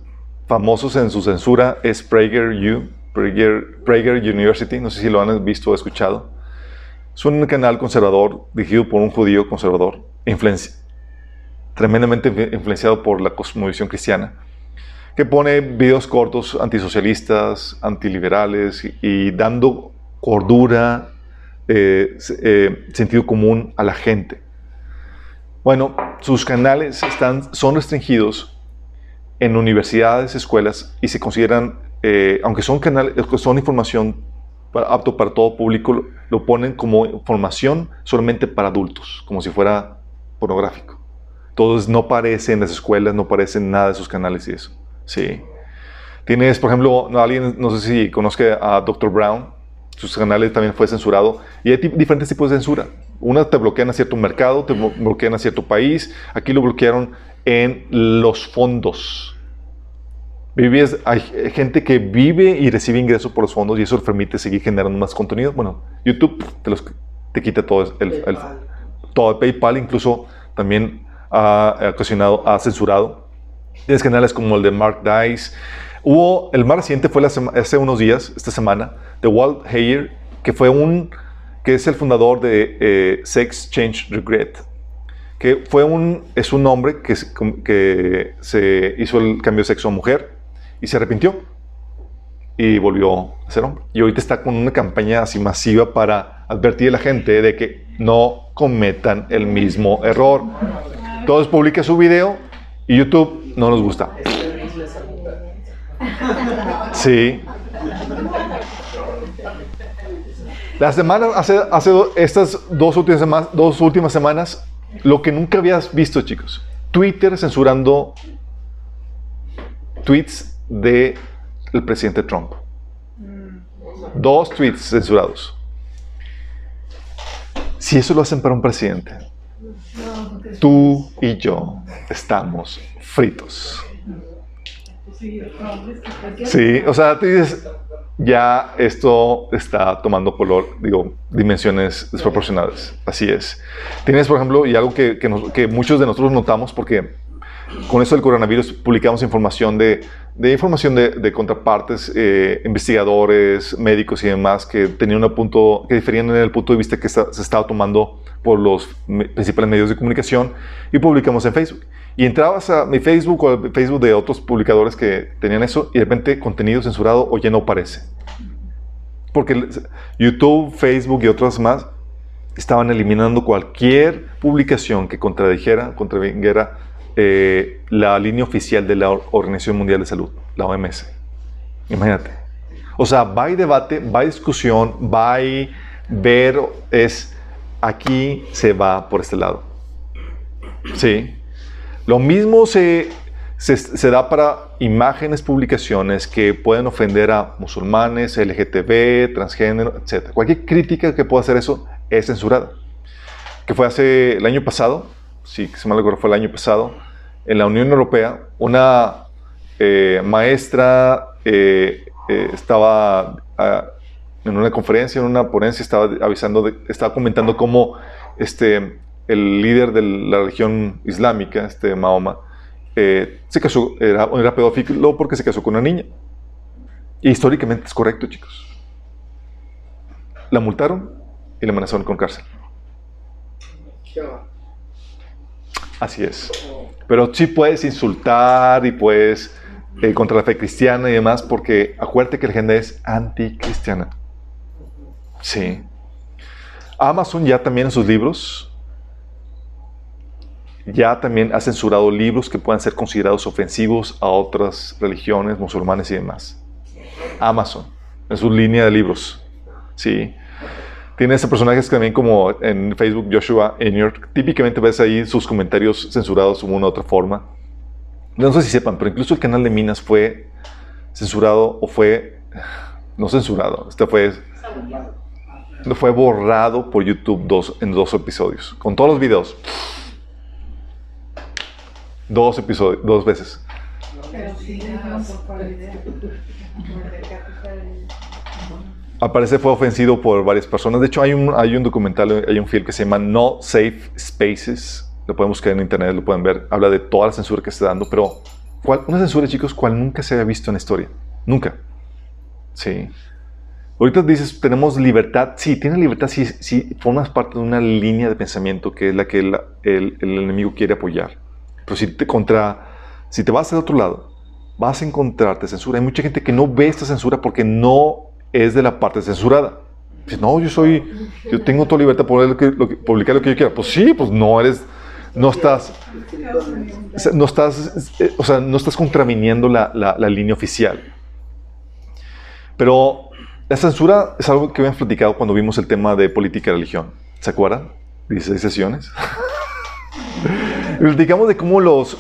famosos en su censura es PragerU, Prager, University, no sé si lo han visto o escuchado. Es un canal conservador dirigido por un judío conservador, tremendamente influenciado por la cosmovisión cristiana que pone videos cortos antisocialistas, antiliberales y, dando cordura, eh, eh, sentido común a la gente. Bueno, sus canales están, son restringidos en universidades, escuelas y se consideran, eh, aunque son canales, son información apto para todo público, lo ponen como información solamente para adultos, como si fuera pornográfico. Entonces no aparece en las escuelas, no aparece nada de sus canales y eso. Sí. Tienes, por ejemplo, alguien, no sé si conozca a Dr. Brown, sus canales también fue censurado. Y hay diferentes tipos de censura. Una te bloquean a cierto mercado, te bloquean a cierto país. Aquí lo bloquearon en los fondos. Vives, hay gente que vive y recibe ingresos por los fondos y eso le permite seguir generando más contenido. Bueno, YouTube te, los, te quita todo el, el, todo PayPal incluso también ha ocasionado, ha censurado Tienes canales como el de Mark Dice. Hubo, el más reciente fue hace unos días, esta semana, de Walt Heyer, que fue un, que es el fundador de eh, Sex Change Regret, que fue un, es un hombre que, que se hizo el cambio de sexo a mujer y se arrepintió y volvió a ser hombre. Y ahorita está con una campaña así masiva para advertir a la gente de que no cometan el mismo error. Entonces publica su video y YouTube no nos gusta. Sí. La semana, hace, hace estas dos últimas, semanas, dos últimas semanas, lo que nunca habías visto, chicos. Twitter censurando tweets del el presidente Trump. Dos tweets censurados. Si eso lo hacen para un presidente, tú y yo estamos fritos. Sí, o sea, ya esto está tomando color, digo, dimensiones desproporcionadas. Así es. Tienes, por ejemplo, y algo que, que, muchos de nosotros notamos porque con eso del coronavirus publicamos información de, de información de, de contrapartes, eh, investigadores, médicos y demás que tenían un punto, que diferían en el punto de vista que se estaba tomando por los principales medios de comunicación y publicamos en Facebook. Y entrabas a mi Facebook o al Facebook de otros publicadores que tenían eso y de repente contenido censurado o ya no aparece. Porque YouTube, Facebook y otros más estaban eliminando cualquier publicación que contradijera, contraviniera eh, la línea oficial de la Organización Mundial de Salud, la OMS. Imagínate. O sea, va y debate, va y discusión, va y ver, es aquí se va por este lado. Sí. Lo mismo se, se, da para imágenes, publicaciones que pueden ofender a musulmanes, LGTB, transgénero, etc. Cualquier crítica que pueda hacer eso es censurada. Que fue hace el año pasado, sí, se me acuerdo, fue el año pasado, en la Unión Europea, una eh, maestra eh, eh, estaba ah, en una conferencia, en una ponencia, estaba avisando, estaba comentando cómo este, el líder de la religión islámica, este Mahoma, se casó, era, era pedófilo porque se casó con una niña. Y históricamente es correcto, chicos. La multaron y la amenazaron con cárcel. Así es. Pero sí puedes insultar y puedes eh, contra la fe cristiana y demás, porque acuérdate que la agenda es anticristiana. Sí. Amazon ya también en sus libros ya también ha censurado libros que puedan ser considerados ofensivos a otras religiones, musulmanes y demás. Amazon, en su línea de libros. ¿sí? Tiene ese personaje también como en Facebook, Joshua York. Típicamente ves ahí sus comentarios censurados de una u otra forma. No sé si sepan, pero incluso el canal de Minas fue censurado o fue... No censurado, este fue... Fue borrado por YouTube dos, en dos episodios, con todos los videos. Dos episodios, dos veces. Aparece fue ofendido por varias personas. De hecho, hay un, hay un documental, hay un film que se llama No Safe Spaces. Lo pueden buscar en internet, lo pueden ver. Habla de toda la censura que está dando, pero ¿cuál, una censura, chicos, cual nunca se había visto en la historia. Nunca. Sí. Ahorita dices, tenemos libertad. Sí, tienes libertad si, si formas parte de una línea de pensamiento que es la que el, el, el enemigo quiere apoyar. Pero si te, contra, si te vas al otro lado, vas a encontrarte censura. Hay mucha gente que no ve esta censura porque no es de la parte censurada. Dice, no, yo soy, yo tengo toda libertad para publicar lo que yo quiera. Pues sí, pues no eres, no estás, no estás, eh, o sea, no estás contraviniendo la, línea oficial. Pero la censura es algo que habíamos platicado cuando vimos el tema de política y religión. ¿Se acuerdan? 16 sesiones. platicamos de cómo los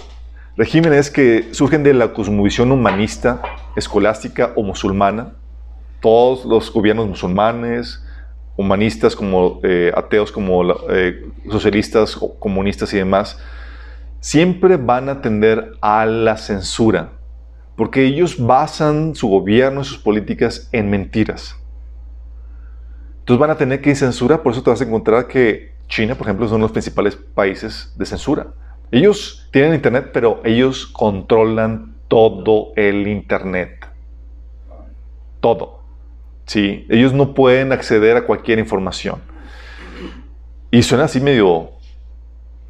regímenes que surgen de la cosmovisión humanista, escolástica o musulmana, todos los gobiernos musulmanes, humanistas como eh, ateos, como eh, socialistas, comunistas y demás, siempre van a tender a la censura, porque ellos basan su gobierno y sus políticas en mentiras. Entonces van a tener que censura, por eso te vas a encontrar que China, por ejemplo, es uno de los principales países de censura. Ellos tienen internet, pero ellos controlan todo el internet. Todo. Sí, ellos no pueden acceder a cualquier información. Y suena así medio...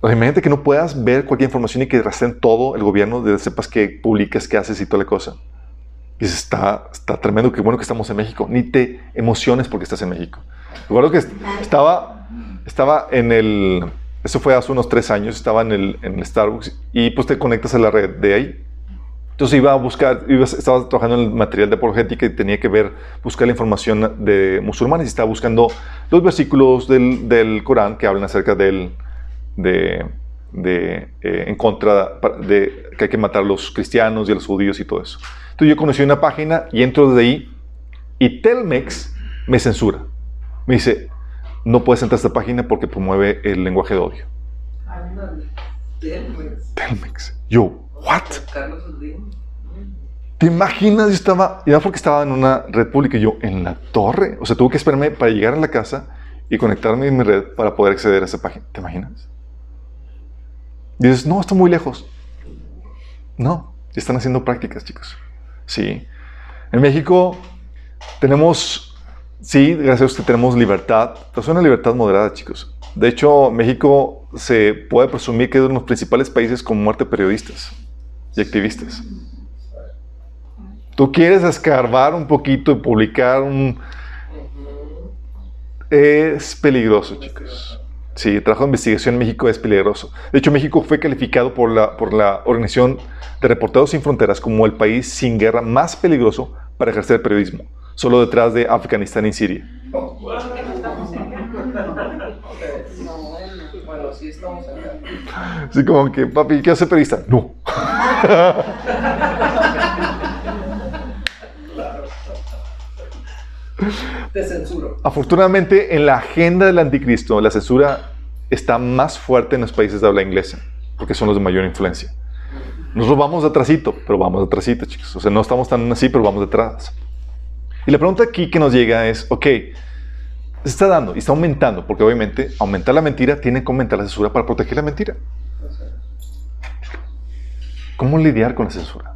imagínate que no puedas ver cualquier información y que rastren todo el gobierno, de sepas qué publicas, qué haces y toda la cosa. Y está, está tremendo, qué bueno que estamos en México. Ni te emociones porque estás en México. Recuerdo que estaba, estaba en el eso fue hace unos tres años, estaba en el, en el Starbucks y pues te conectas a la red de ahí. Entonces iba a buscar, estaba trabajando en el material de apologética y tenía que ver, buscar la información de musulmanes y estaba buscando los versículos del, del Corán que hablan acerca del, de, de eh, en contra de que hay que matar a los cristianos y a los judíos y todo eso. Entonces yo conocí una página y entro desde ahí y Telmex me censura. Me dice, no puedes entrar a esta página porque promueve el lenguaje de odio. Telmex. Yo, ¿what? ¿Te imaginas? Yo estaba, ya porque estaba en una red pública y yo en la torre. O sea, tuve que esperarme para llegar a la casa y conectarme en mi red para poder acceder a esa página. ¿Te imaginas? Y dices, no, está muy lejos. No, están haciendo prácticas, chicos. Sí. En México tenemos Sí, gracias a que tenemos libertad, pero es una libertad moderada, chicos. De hecho, México se puede presumir que es uno de los principales países con muerte de periodistas y activistas. Tú quieres escarbar un poquito y publicar un... Es peligroso, chicos. Sí, el trabajo de investigación en México es peligroso. De hecho, México fue calificado por la, por la Organización de Reporteros Sin Fronteras como el país sin guerra más peligroso para ejercer periodismo solo detrás de Afganistán y Siria. Así como que, papi, ¿qué hace periodista? No. Te censuro. Afortunadamente, en la agenda del anticristo, la censura está más fuerte en los países de habla inglesa, porque son los de mayor influencia. Nosotros vamos de atrásito, pero vamos de atrásito, chicos. O sea, no estamos tan así, pero vamos detrás. Y la pregunta aquí que nos llega es, ok, se está dando y está aumentando, porque obviamente aumentar la mentira tiene que aumentar la censura para proteger la mentira. ¿Cómo lidiar con la censura?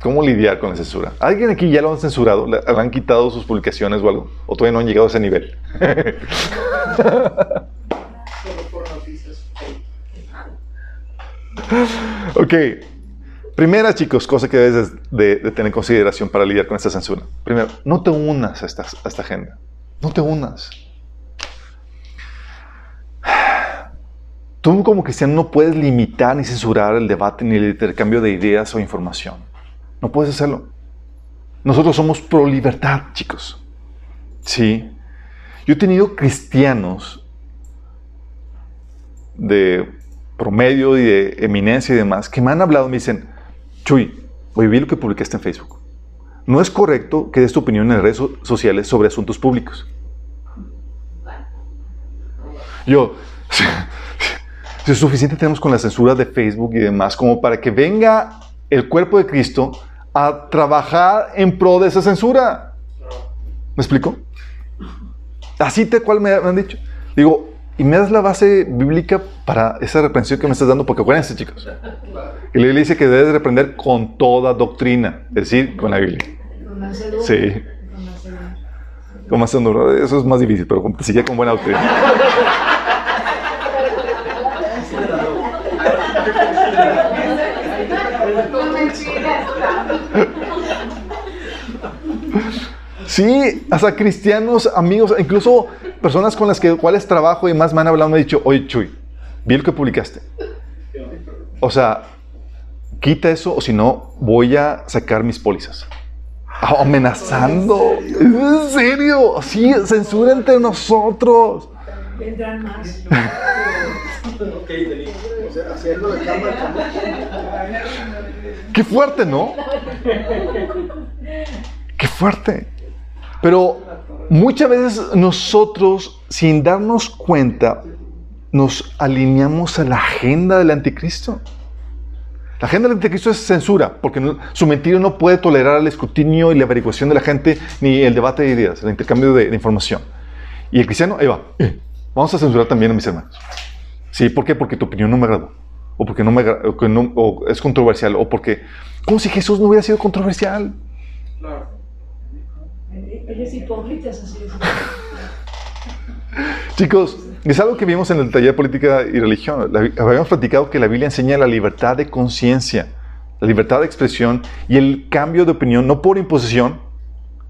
¿Cómo lidiar con la censura? ¿Alguien aquí ya lo han censurado? ¿Le han quitado sus publicaciones o algo? ¿O todavía no han llegado a ese nivel? Ok. Primera, chicos, cosa que debes de, tener en consideración para lidiar con esta censura. Primero, no te unas a esta, a esta agenda. No te unas. Tú como cristiano no puedes limitar ni censurar el debate ni el intercambio de ideas o información. No puedes hacerlo. nosotros somos pro libertad, chicos. Sí. Yo he tenido cristianos de promedio y de eminencia y demás que me han hablado y me dicen, Chuy, hoy vi lo que publicaste en Facebook. No es correcto que des tu opinión en redes sociales sobre asuntos públicos. Yo, es suficiente tenemos con la censura de Facebook y demás como para que venga el cuerpo de Cristo a trabajar en pro de esa censura. ¿Me explico? Así tal cual me han dicho. Digo, y me das la base bíblica para esa reprensión que me estás dando, porque acuérdense, chicos, la Biblia dice que debes reprender con toda doctrina, es decir, con la Biblia. Sí. Con más Eso es más difícil, pero sigue con buena doctrina. Sí, hasta cristianos, amigos, incluso personas con las que, cuales trabajo y más me han hablado, me han dicho, oye Chuy, vi lo que publicaste. O sea, quita eso o si no, voy a sacar mis pólizas. amenazando. ¿En serio? Sí, censura entre nosotros. Vendrán más. Qué fuerte, ¿no? Qué fuerte. Pero muchas veces nosotros, sin darnos cuenta, nos alineamos a la agenda del anticristo. La agenda del anticristo es censura, porque su mentira no puede tolerar el escrutinio y la averiguación de la gente, ni el debate de ideas, el intercambio de, información. Y el cristiano, ahí va, eh, vamos a censurar también a mis hermanos. Sí, ¿por qué? Porque tu opinión no me agradó, o porque no me, o es controversial, o porque, como si Jesús no hubiera sido controversial. Claro. Chicos, es algo que vimos en el taller de política y religión. habíamos platicado que la Biblia enseña la libertad de conciencia, la libertad de expresión y el cambio de opinión no por imposición,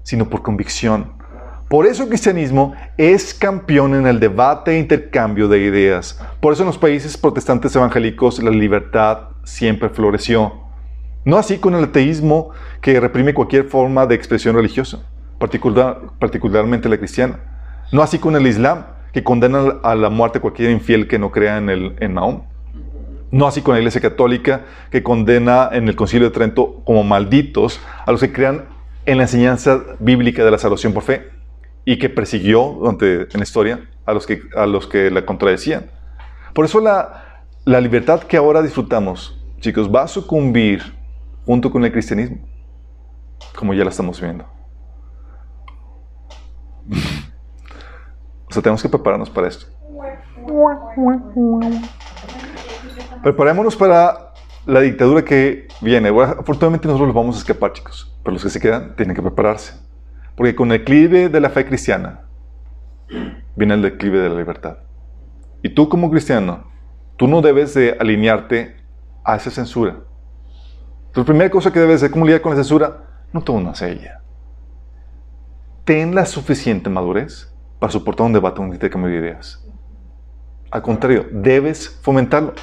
sino por convicción. Por eso el cristianismo es campeón en el debate e intercambio de ideas. Por eso en los países protestantes evangélicos la libertad siempre floreció. No así con el ateísmo que reprime cualquier forma de expresión religiosa particular, particularmente la cristiana. No así con el Islam, que condena a la muerte cualquier infiel que no crea en, el, en Mahoma. No así con la Iglesia Católica, que condena en el Concilio de Trento como malditos a los que crean en la enseñanza bíblica de la salvación por fe y que persiguió durante, en la historia a los que, a los que la contradecían. Por eso la, la libertad que ahora disfrutamos, chicos, va a sucumbir junto con el cristianismo, como ya la estamos viendo. O sea, tenemos que prepararnos para esto. Preparémonos para la dictadura que viene. afortunadamente nosotros los vamos a escapar, chicos. Pero los que se quedan tienen que prepararse. Porque con el declive de la fe cristiana viene el declive de la libertad. Y tú como cristiano, tú no debes de alinearte a esa censura. La primera cosa que debes hacer, ¿cómo lidiar con la censura? No tomes una sella ten la suficiente madurez para soportar un debate, un intercambio de ideas. Al contrario, debes fomentarlo.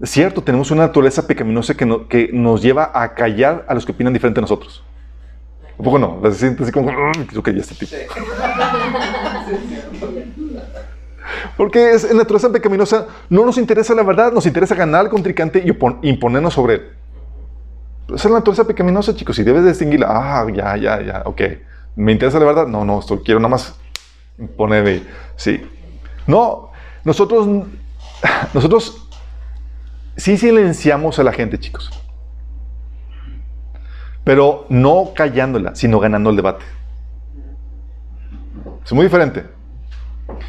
Es cierto, tenemos una naturaleza pecaminosa que, que nos lleva a callar a los que opinan diferente a nosotros. ¿Un poco no? Se siente así como, que ya este tipo. Porque es en naturaleza pecaminosa, no nos interesa la verdad, nos interesa ganar al contrincante y imponernos sobre él. Esa es la naturaleza pecaminosa, chicos, y debes distinguirla. Ah, ya, ya, ya, ok. ¿Me interesa la verdad? No, no, esto quiero nada más ponerme, sí. No, nosotros, nosotros sí silenciamos a la gente, chicos. Pero no callándola, sino ganando el debate. Es muy diferente.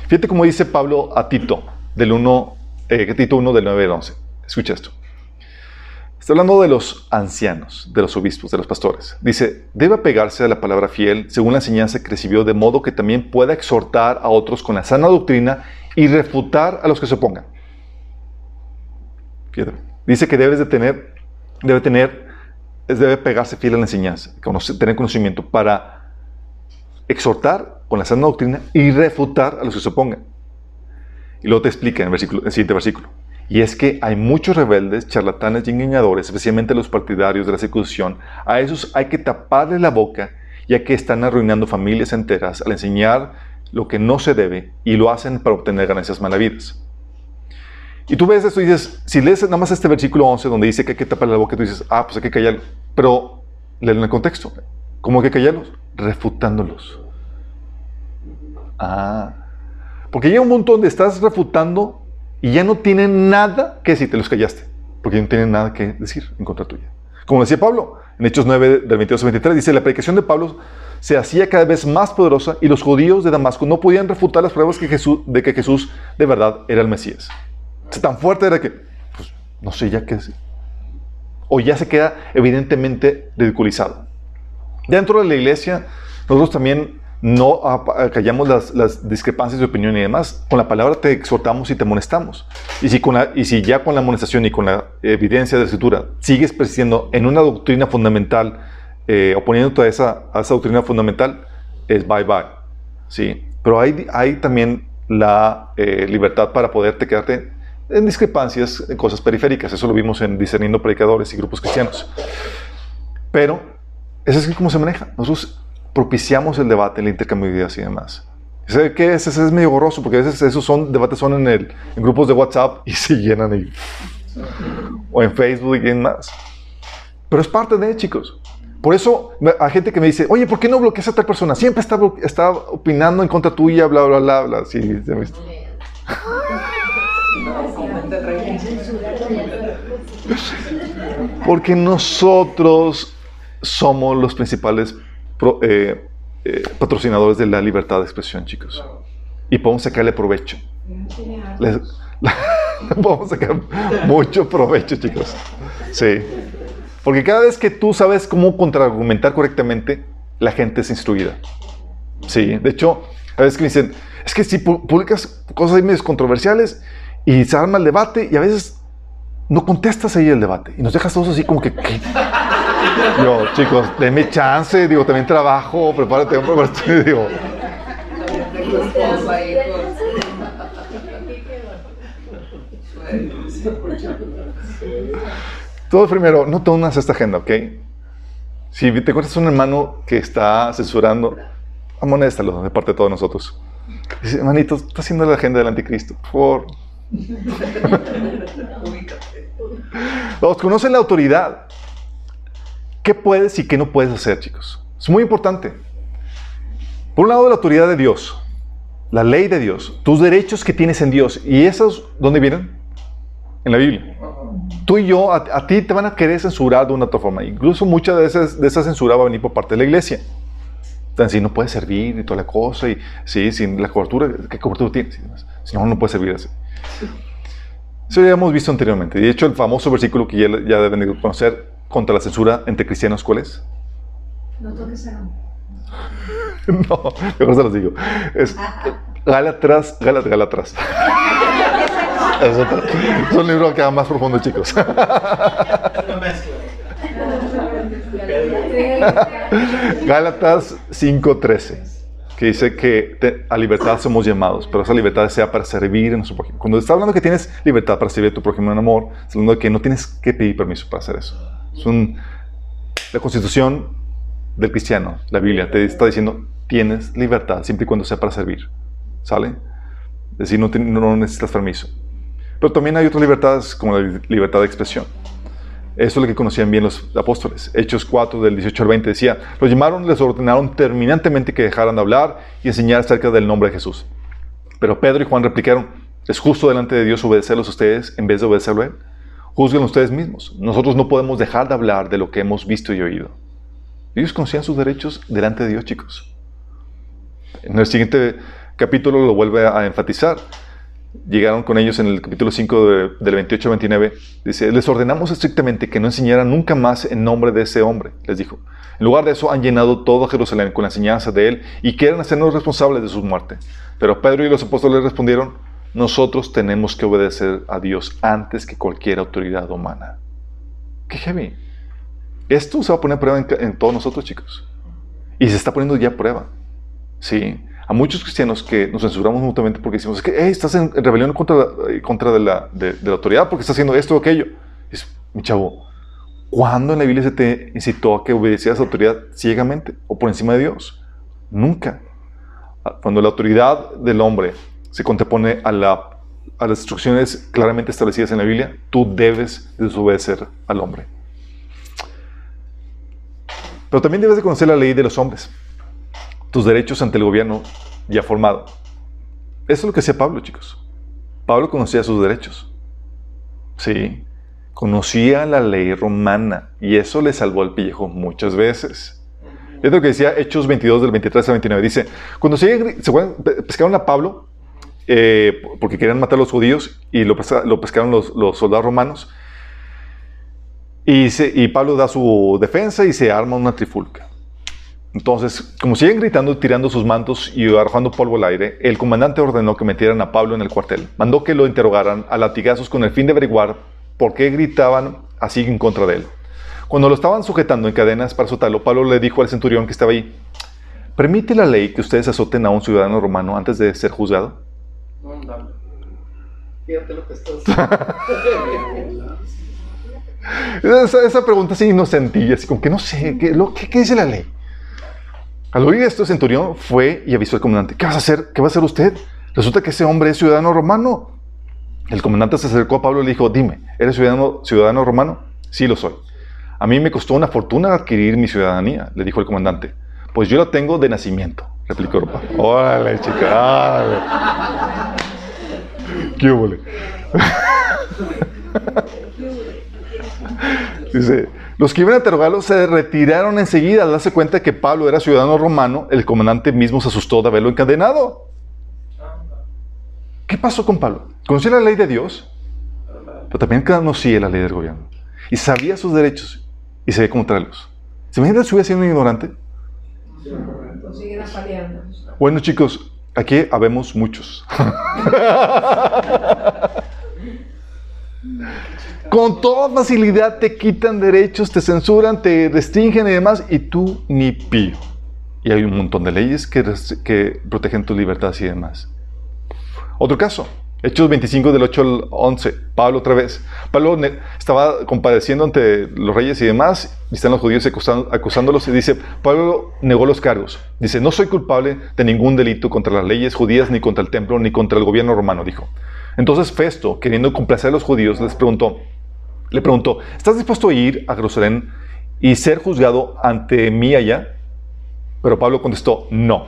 Fíjate cómo dice Pablo a Tito, del 1, eh, Tito 1 del 9 al 11. Escucha esto. Está hablando de los ancianos, de los obispos, de los pastores. Dice, debe apegarse a la palabra fiel según la enseñanza que recibió, de modo que también pueda exhortar a otros con la sana doctrina y refutar a los que se opongan. Dice que debes de tener, debe tener, debe pegarse fiel a la enseñanza, tener conocimiento para exhortar con la sana doctrina y refutar a los que se opongan. Y luego te explica en el, el siguiente versículo Y es que hay muchos rebeldes, charlatanes y engañadores, especialmente los partidarios de la circuncisión. A esos hay que taparle la boca, ya que están arruinando familias enteras al enseñar lo que no se debe y lo hacen para obtener ganancias malavidas. Y tú ves esto y dices, si lees nada más este versículo 11 donde dice que hay que taparle la boca, tú dices, ah, pues hay que callarlo. Pero léelo en el contexto. ¿Cómo hay que callarlos? Refutándolos. Ah. Porque llega un punto donde estás refutando y ya no tienen nada que decir, te los callaste. Porque no tienen nada que decir en contra tuya. Como decía Pablo, en Hechos 9, del 22 al 23, dice, la predicación de Pablo se hacía cada vez más poderosa y los judíos de Damasco no podían refutar las pruebas de que Jesús de verdad era el Mesías. Tan fuerte era que, pues, no sé ya qué decir. O ya se queda evidentemente ridiculizado. Dentro de la iglesia, nosotros también no callamos las, discrepancias de opinión y demás. Con la palabra te exhortamos y te amonestamos. Y si, ya con la amonestación y con la evidencia de la escritura sigues persistiendo en una doctrina fundamental, eh, oponiéndote a esa, doctrina fundamental, es bye bye. ¿sí? Pero hay, hay también la eh, libertad para poderte quedarte en discrepancias, en cosas periféricas. Eso lo vimos en discerniendo predicadores y grupos cristianos. Pero, eso es como se maneja. Nosotros propiciamos el debate, el intercambio de ideas y demás. Sé que ese, es medio gorroso porque a veces esos son, debates son en, el, en grupos de WhatsApp y se llenan ahí. O en Facebook y demás. Pero es parte de, chicos. Por eso hay gente que me dice, oye, ¿por qué no bloqueas a tal persona? Siempre está, está opinando en contra tuya, bla, bla, bla, bla. Sí, ¿se visto? Porque nosotros somos los principales eh, eh, patrocinadores de la libertad de expresión, chicos. Y podemos sacarle provecho. podemos sacar mucho provecho, chicos. Sí. Porque cada vez que tú sabes cómo contraargumentar correctamente, la gente es instruida. Sí. De hecho, a veces que me dicen, es que si publicas cosas ahí medios controversiales y se arma el debate y a veces no contestas ahí el debate y nos dejas todos así como que... Yo, chicos, denme chance, digo, también trabajo, prepárate, prepárate, digo. Todo primero, no te unas a esta agenda, ¿ok? Si te encuentras un hermano que está censurando, amonéstalo de parte de todos nosotros. Dice, hermanito, está haciendo la agenda del anticristo, por Los conocen la autoridad. ¿Qué puedes y qué no puedes hacer, chicos? Es muy importante. Por un lado, la autoridad de Dios, la ley de Dios, tus derechos que tienes en Dios. ¿Y esos dónde vienen? En la Biblia. Tú y yo, a, ti te van a querer censurar de una otra forma. Incluso mucha de, de esa censura va a venir por parte de la iglesia. Entonces, si no puede servir y toda la cosa, y sí, sin la cobertura, ¿qué cobertura tienes? Si no, no puede servir así. Eso ya hemos visto anteriormente. De hecho, el famoso versículo que ya, ya deben conocer, contra la censura entre cristianos, ¿cuál es? No toques a No, mejor se los digo. Es Galatras, Galat, Galatras. es, otro, es un libro que va más profundo, chicos. Gálatas 5:13 que dice que a libertad somos llamados, pero esa libertad sea para servir a nuestro prójimo. Cuando está hablando que tienes libertad para servir a tu prójimo en amor, está hablando de que no tienes que pedir permiso para hacer eso. La constitución del cristiano, la Biblia, te está diciendo, tienes libertad siempre y cuando sea para servir. ¿Sale? Es decir, no, no necesitas permiso. Pero también hay otras libertades, como la libertad de expresión. Eso es lo que conocían bien los apóstoles. Hechos 4, del 18 al 20 decía, los llamaron, les ordenaron terminantemente que dejaran de hablar y enseñar acerca del nombre de Jesús. Pero Pedro y Juan replicaron, ¿es justo delante de Dios obedecerlos a ustedes en vez de obedecerlo a Él? Juzguen ustedes mismos. Nosotros no podemos dejar de hablar de lo que hemos visto y oído. Ellos conocían sus derechos delante de Dios, chicos. En el siguiente capítulo lo vuelve a enfatizar. Llegaron con ellos en el capítulo 5 del 28 al 29. Dice, les ordenamos estrictamente que no enseñaran nunca más en nombre de ese hombre, les dijo. En lugar de eso han llenado todo Jerusalén con la enseñanza de él y quieren hacernos responsables de su muerte. Pero Pedro y los apóstoles respondieron, nosotros tenemos que obedecer a Dios antes que cualquier autoridad humana. Qué heavy. Esto se va a poner a prueba en, todos nosotros, chicos. Y se está poniendo ya a prueba. Sí. a muchos cristianos que nos censuramos mutuamente porque decimos, es que "Ey, estás en, rebelión contra, eh, contra de, la, de- la autoridad porque estás haciendo esto o aquello. Es, mi chavo, ¿cuándo en la Biblia se te incitó a que obedecieras a la autoridad ciegamente o por encima de Dios? Nunca. Cuando la autoridad del hombre se contrapone a, la, a las instrucciones claramente establecidas en la Biblia, tú debes desobedecer al hombre. Pero también debes de conocer la ley de los hombres, tus derechos ante el gobierno ya formado. Eso es lo que hacía Pablo, chicos. Pablo conocía sus derechos. Sí, conocía la ley romana y eso le salvó el pellejo muchas veces. Es lo que decía Hechos 22 del 23 al 29. Dice, cuando se, se pescaron a Pablo eh, porque querían matar a los judíos y lo, pesca- lo pescaron los, soldados romanos. Y, y Pablo da su defensa y se arma una trifulca. Entonces, como siguen gritando, tirando sus mantos y arrojando polvo al aire, el comandante ordenó que metieran a Pablo en el cuartel. Mandó que lo interrogaran a latigazos con el fin de averiguar por qué gritaban así en contra de él. Cuando lo estaban sujetando en cadenas para azotarlo, Pablo le dijo al centurión que estaba ahí, ¿permite la ley que ustedes azoten a un ciudadano romano antes de ser juzgado? No. Fíjate lo que estás Esa, esa pregunta así inocentilla, así como que no sé, ¿qué, lo, qué, qué dice la ley? Al oír esto, el centurión fue y avisó al comandante, ¿qué vas a hacer? ¿Qué va a hacer usted? Resulta que ese hombre es ciudadano romano. El comandante se acercó a Pablo y le dijo, dime, ¿eres ciudadano, ciudadano romano? Sí, lo soy. A mí me costó una fortuna adquirir mi ciudadanía, le dijo el comandante. Pues yo la tengo de nacimiento, replicó Pablo. Órale, chica, órale. ¿Qué hubo? Dice, los que iban a interrogarlo se retiraron enseguida al darse cuenta que Pablo era ciudadano romano. El comandante mismo se asustó de haberlo encadenado. ¿Qué pasó con Pablo? Conocía la ley de Dios, pero también conocía la ley del gobierno. Y sabía sus derechos y sabía cómo traerlos. ¿Se imaginan si hubiera sido un ignorante? Siguen apaleando. Bueno, chicos, aquí habemos muchos. Con toda facilidad te quitan derechos, te censuran, te restringen y demás, y tú ni pío. Y hay un montón de leyes que, que protegen tus libertades y demás. Otro caso, Hechos 25 del 8 al 11, Pablo otra vez. Pablo estaba compadeciendo ante los reyes y demás, y están los judíos acusándolos, y dice, Pablo negó los cargos. Dice, no soy culpable de ningún delito contra las leyes judías, ni contra el templo, ni contra el gobierno romano, dijo. Entonces Festo, queriendo complacer a los judíos, les preguntó, le preguntó, ¿estás dispuesto a ir a Jerusalén y ser juzgado ante mí allá? Pero Pablo contestó, no.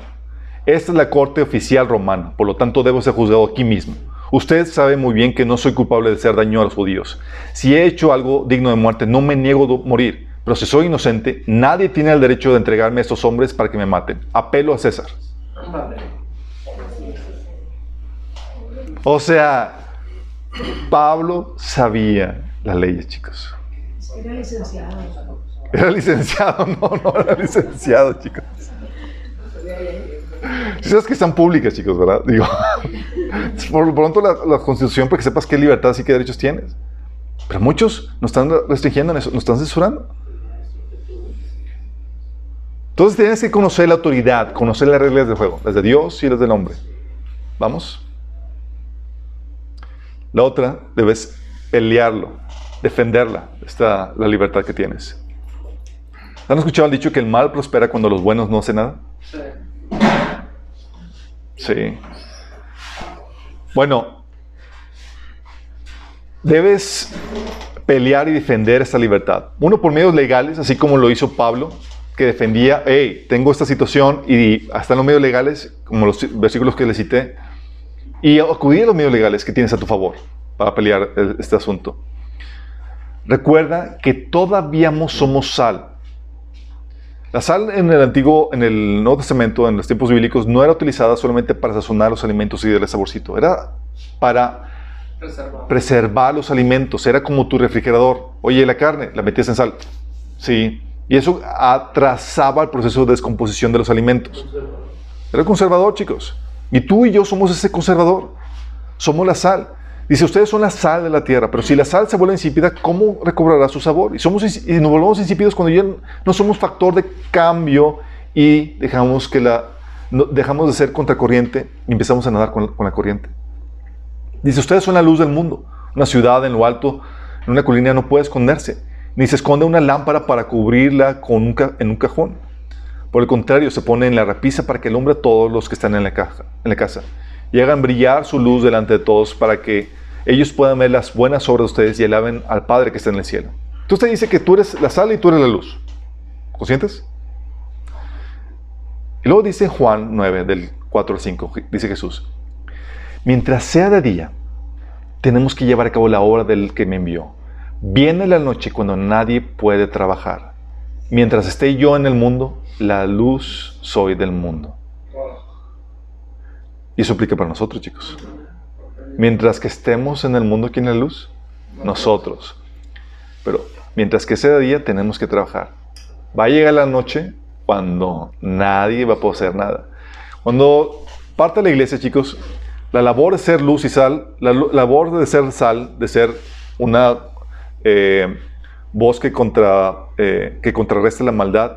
Esta es la corte oficial romana, por lo tanto debo ser juzgado aquí mismo. Usted sabe muy bien que no soy culpable de hacer daño a los judíos. Si he hecho algo digno de muerte, no me niego a morir. Pero si soy inocente, nadie tiene el derecho de entregarme a estos hombres para que me maten. Apelo a César. O sea, Pablo sabía la ley, chicos. Era licenciado. Era licenciado, no, no era licenciado, chicos. Si sabes que están públicas, chicos, ¿verdad? Digo, por lo pronto la, la constitución para que sepas qué libertades y qué derechos tienes. Pero muchos nos están restringiendo en eso, nos están censurando. Entonces tienes que conocer la autoridad, conocer las reglas del juego, las de Dios y las del hombre. ¿Vamos? La otra, debes pelearlo, defenderla, esta, la libertad que tienes. ¿Han escuchado el dicho que el mal prospera cuando los buenos no hacen nada? Sí. Sí. Bueno, debes pelear y defender esta libertad. Uno por medios legales, así como lo hizo Pablo, que defendía, hey, tengo esta situación y hasta en los medios legales, como los versículos que le cité, y acudir a los medios legales que tienes a tu favor para pelear el- este asunto. Recuerda que todavía somos sal. La sal en el antiguo, en el Nuevo Testamento, en los tiempos bíblicos, no era utilizada solamente para sazonar los alimentos y darle saborcito. Era para preservar los alimentos. Era como tu refrigerador. Oye, la carne, la metías en sal. Sí. Y eso atrasaba el proceso de descomposición de los alimentos. Era conservador, chicos. Y tú y yo somos ese conservador. Somos la sal. Dice, ustedes son la sal de la tierra, pero si la sal se vuelve insípida, ¿cómo recobrará su sabor? Y, somos, y nos volvemos insípidos cuando ya no somos factor de cambio y dejamos que la, no- dejamos de ser contracorriente y empezamos a nadar con, la corriente. Dice, ustedes son la luz del mundo. Una ciudad en lo alto, en una colina no puede esconderse, ni se esconde una lámpara para cubrirla con un en un cajón. Por el contrario, se pone en la repisa para que alumbre a todos los que están en la, en la casa. Y hagan brillar su luz delante de todos para que ellos puedan ver las buenas obras de ustedes y alaben al Padre que está en el cielo. Entonces te dice que tú eres la sal y tú eres la luz. ¿Conscientes? Y luego dice Juan 9, del 4 al 5, dice Jesús, mientras sea de día, tenemos que llevar a cabo la obra del que me envió. Viene la noche cuando nadie puede trabajar. Mientras esté yo en el mundo, la luz soy del mundo. Y eso aplica para nosotros, chicos. Mientras que estemos en el mundo, ¿quién es la luz? Nosotros. Pero mientras que sea día, tenemos que trabajar. Va a llegar la noche cuando nadie va a poder hacer nada. Cuando parte de la iglesia, chicos, la labor de ser luz y sal, la labor de ser sal, de ser una eh, voz que, contra, eh, que contrarreste la maldad,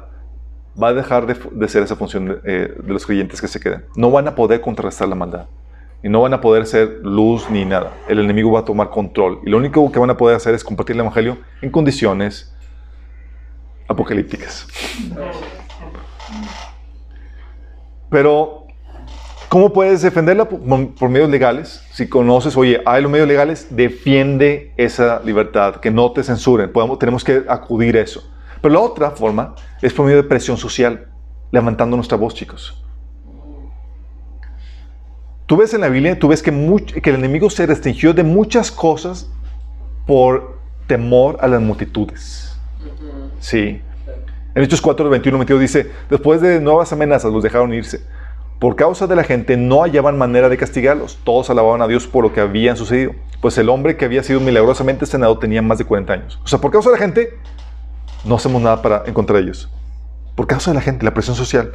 va a dejar de, de ser esa función de, eh, de los creyentes que se queden. No van a poder contrarrestar la maldad. Y no van a poder ser luz ni nada. El enemigo va a tomar control. Y lo único que van a poder hacer es compartir el Evangelio en condiciones apocalípticas. Pero, ¿cómo puedes defenderla? Por, medios legales. Si conoces, oye, hay los medios legales, defiende esa libertad, que no te censuren. Tenemos que acudir a eso. Pero la otra forma es por medio de presión social, levantando nuestra voz, chicos. Tú ves en la Biblia, tú ves que, much- que el enemigo se restringió de muchas cosas por temor a las multitudes. Sí. En Hechos 4, 21, 22 dice, después de nuevas amenazas los dejaron irse. Por causa de la gente no hallaban manera de castigarlos. Todos alababan a Dios por lo que habían sucedido. Pues el hombre que había sido milagrosamente sanado tenía más de 40 años. O sea, por causa de la gente, no hacemos nada para encontrar a ellos. Por causa de la gente, la presión social.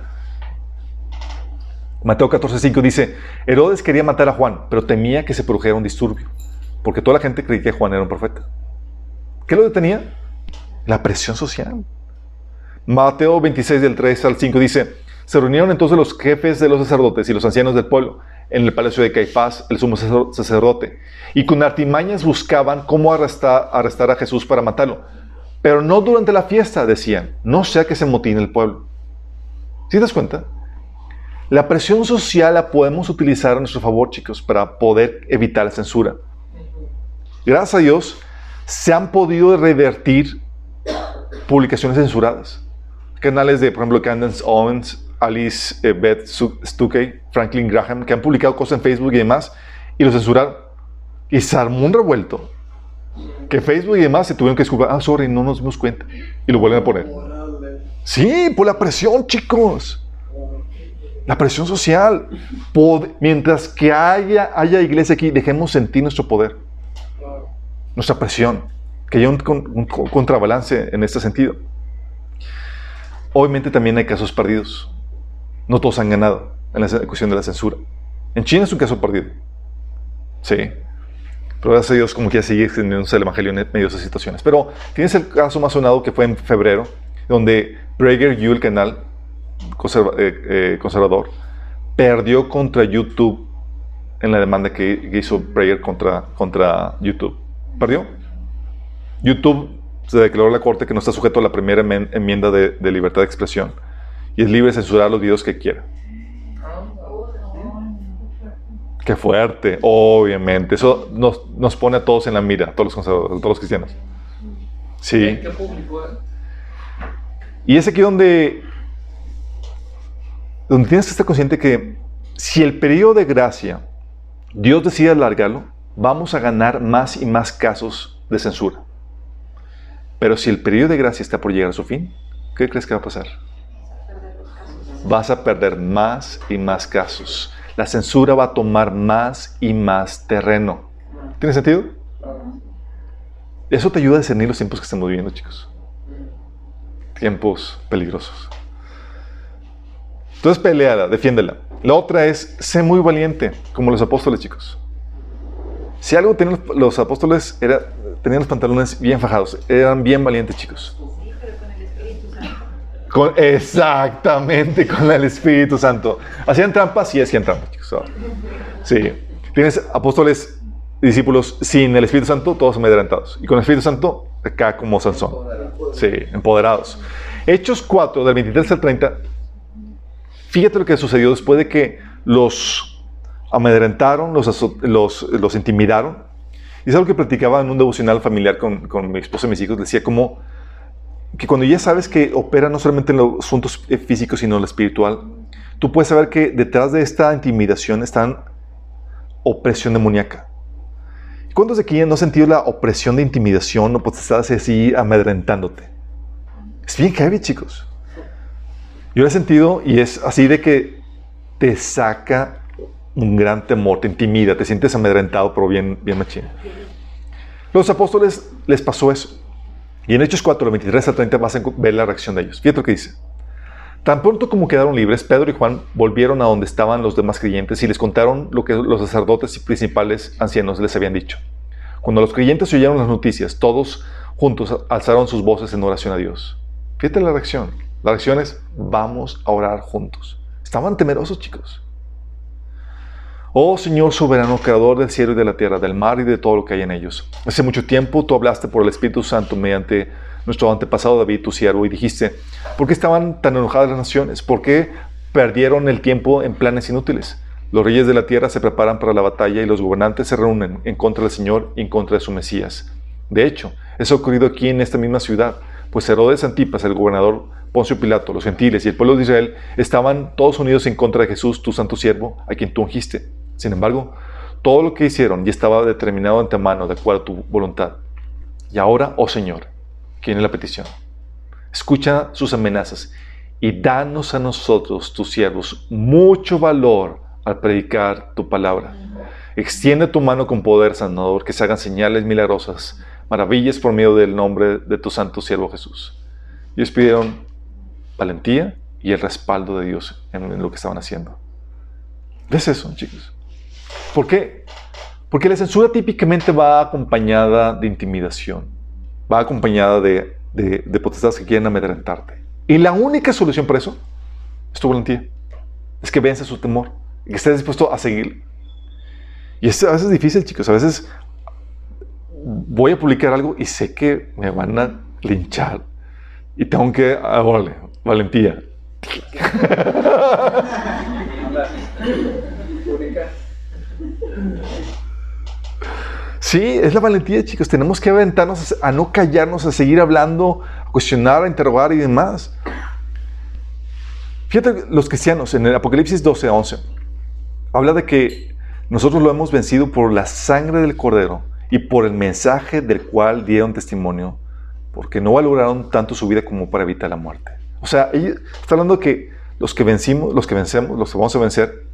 Mateo 14:5 dice, Herodes quería matar a Juan, pero temía que se produjera un disturbio, porque toda la gente creía que Juan era un profeta. ¿Qué lo detenía? La presión social. Mateo 26 del 3 al 5 dice, se reunieron entonces los jefes de los sacerdotes y los ancianos del pueblo en el palacio de Caifás, el sumo sacer- sacerdote, y con artimañas buscaban cómo arrestar, arrestar a Jesús para matarlo. Pero no durante la fiesta, decían, no sea que se motine el pueblo. ¿Sí te das cuenta? La presión social la podemos utilizar a nuestro favor, chicos, para poder evitar la censura. Gracias a Dios, se han podido revertir publicaciones censuradas. Canales de, por ejemplo, Candace Owens, Alice eh, Beth Stuckey, Franklin Graham, que han publicado cosas en Facebook y demás, y lo censuraron. Y se armó un revuelto. Que Facebook y demás se tuvieron que disculpar. Ah, sorry, no nos dimos cuenta. Y lo vuelven a poner. Sí, por la presión, chicos. La presión social. Mientras que haya, haya iglesia aquí, dejemos sentir nuestro poder, nuestra presión. Que haya un, con- un co- contrabalance en este sentido. Obviamente también hay casos perdidos. No todos han ganado en la cuestión de la censura. En China es un caso perdido. Sí. Pero gracias a Dios, como quiera, sigue extendiéndose el evangelio en medio de esas situaciones. Pero tienes el caso más sonado que fue en febrero, donde Prager el canal conserva- eh, eh, conservador, perdió contra YouTube en la demanda que, que hizo Prager contra, contra YouTube. ¿Perdió? YouTube se declaró a la corte que no está sujeto a la primera enmienda de, de libertad de expresión y es libre de censurar los videos que quiera. Qué fuerte, obviamente. Eso nos, nos pone a todos en la mira, a todos los conservadores, a todos los cristianos. Sí. Y es aquí donde, donde tienes que estar consciente que si el periodo de gracia Dios decide alargarlo, vamos a ganar más y más casos de censura. Pero si el periodo de gracia está por llegar a su fin, ¿qué crees que va a pasar? Vas a perder más y más casos. La censura va a tomar más y más terreno. ¿Tiene sentido? Eso te ayuda a discernir los tiempos que estamos viviendo, chicos tiempos peligrosos. Entonces peleala, defiéndela. La otra es, sé muy valiente, como los apóstoles, chicos. Si algo tenían los, los apóstoles, era, tenían los pantalones bien fajados, eran bien valientes, chicos. Sí, pero con el Espíritu Santo. Con, exactamente, con el Espíritu Santo. ¿Hacían trampas? Sí, hacían trampas, chicos. Sí. Tienes apóstoles, discípulos sin el Espíritu Santo, todos amedrentados. Y con el Espíritu Santo, acá como Sansón. Sí, empoderados. Hechos 4, del 23 al 30. Fíjate lo que sucedió después de que los amedrentaron, los, los, intimidaron. Y es algo que platicaba en un devocional familiar con, con mi esposa y mis hijos. Decía como que cuando ya sabes que opera no solamente en los asuntos físicos, sino en lo espiritual, tú puedes saber que detrás de esta intimidación está opresión demoníaca. ¿Cuántos de aquí no han sentido la opresión de intimidación o potestades así amedrentándote? Es bien heavy, chicos. Yo he sentido y es así de que te saca un gran temor, te intimida, te sientes amedrentado, pero bien, bien machín. Los apóstoles les pasó eso. Y en Hechos 4, 23 al 30 vas a ver la reacción de ellos. Fíjate lo que dice. Tan pronto como quedaron libres, Pedro y Juan volvieron a donde estaban los demás creyentes y les contaron lo que los sacerdotes y principales ancianos les habían dicho. Cuando los creyentes oyeron las noticias, todos juntos alzaron sus voces en oración a Dios. Fíjate la reacción. La reacción es, vamos a orar juntos. Estaban temerosos, chicos. Oh Señor soberano, creador del cielo y de la tierra, del mar y de todo lo que hay en ellos. Hace mucho tiempo tú hablaste por el Espíritu Santo mediante nuestro antepasado David, tu siervo, y dijiste, ¿por qué estaban tan enojadas las naciones? ¿Por qué perdieron el tiempo en planes inútiles? Los reyes de la tierra se preparan para la batalla y los gobernantes se reúnen en contra del Señor y en contra de su Mesías. De hecho, eso ha ocurrido aquí en esta misma ciudad, pues Herodes Antipas, el gobernador Poncio Pilato, los gentiles y el pueblo de Israel estaban todos unidos en contra de Jesús, tu santo siervo, a quien tú ungiste. Sin embargo, todo lo que hicieron ya estaba determinado de antemano de acuerdo a tu voluntad. Y ahora, oh Señor, ¿quién es la petición? Escucha sus amenazas y danos a nosotros, tus siervos, mucho valor al predicar tu palabra. Extiende tu mano con poder sanador, que se hagan señales milagrosas, maravillas por medio del nombre de tu santo siervo Jesús. Ellos pidieron valentía y el respaldo de Dios en lo que estaban haciendo. ¿Ves eso, chicos? ¿Por qué? Porque la censura típicamente va acompañada de intimidación, va acompañada de, de, de potestades que quieren amedrentarte. Y la única solución para eso es tu valentía. Es que vence su temor y que estés dispuesto a seguir. Y es a veces difícil, chicos. A veces voy a publicar algo y sé que me van a linchar. Y tengo que, ah, valentía. Sí, es la valentía, chicos. Tenemos que aventarnos a no callarnos, a seguir hablando, a cuestionar, a interrogar y demás. Fíjate, los cristianos en el Apocalipsis 12, 11, habla de que nosotros lo hemos vencido por la sangre del Cordero y por el mensaje del cual dieron testimonio, porque no valoraron tanto su vida como para evitar la muerte. O sea, está hablando que los que vencimos, los que vencemos, los que vamos a vencer,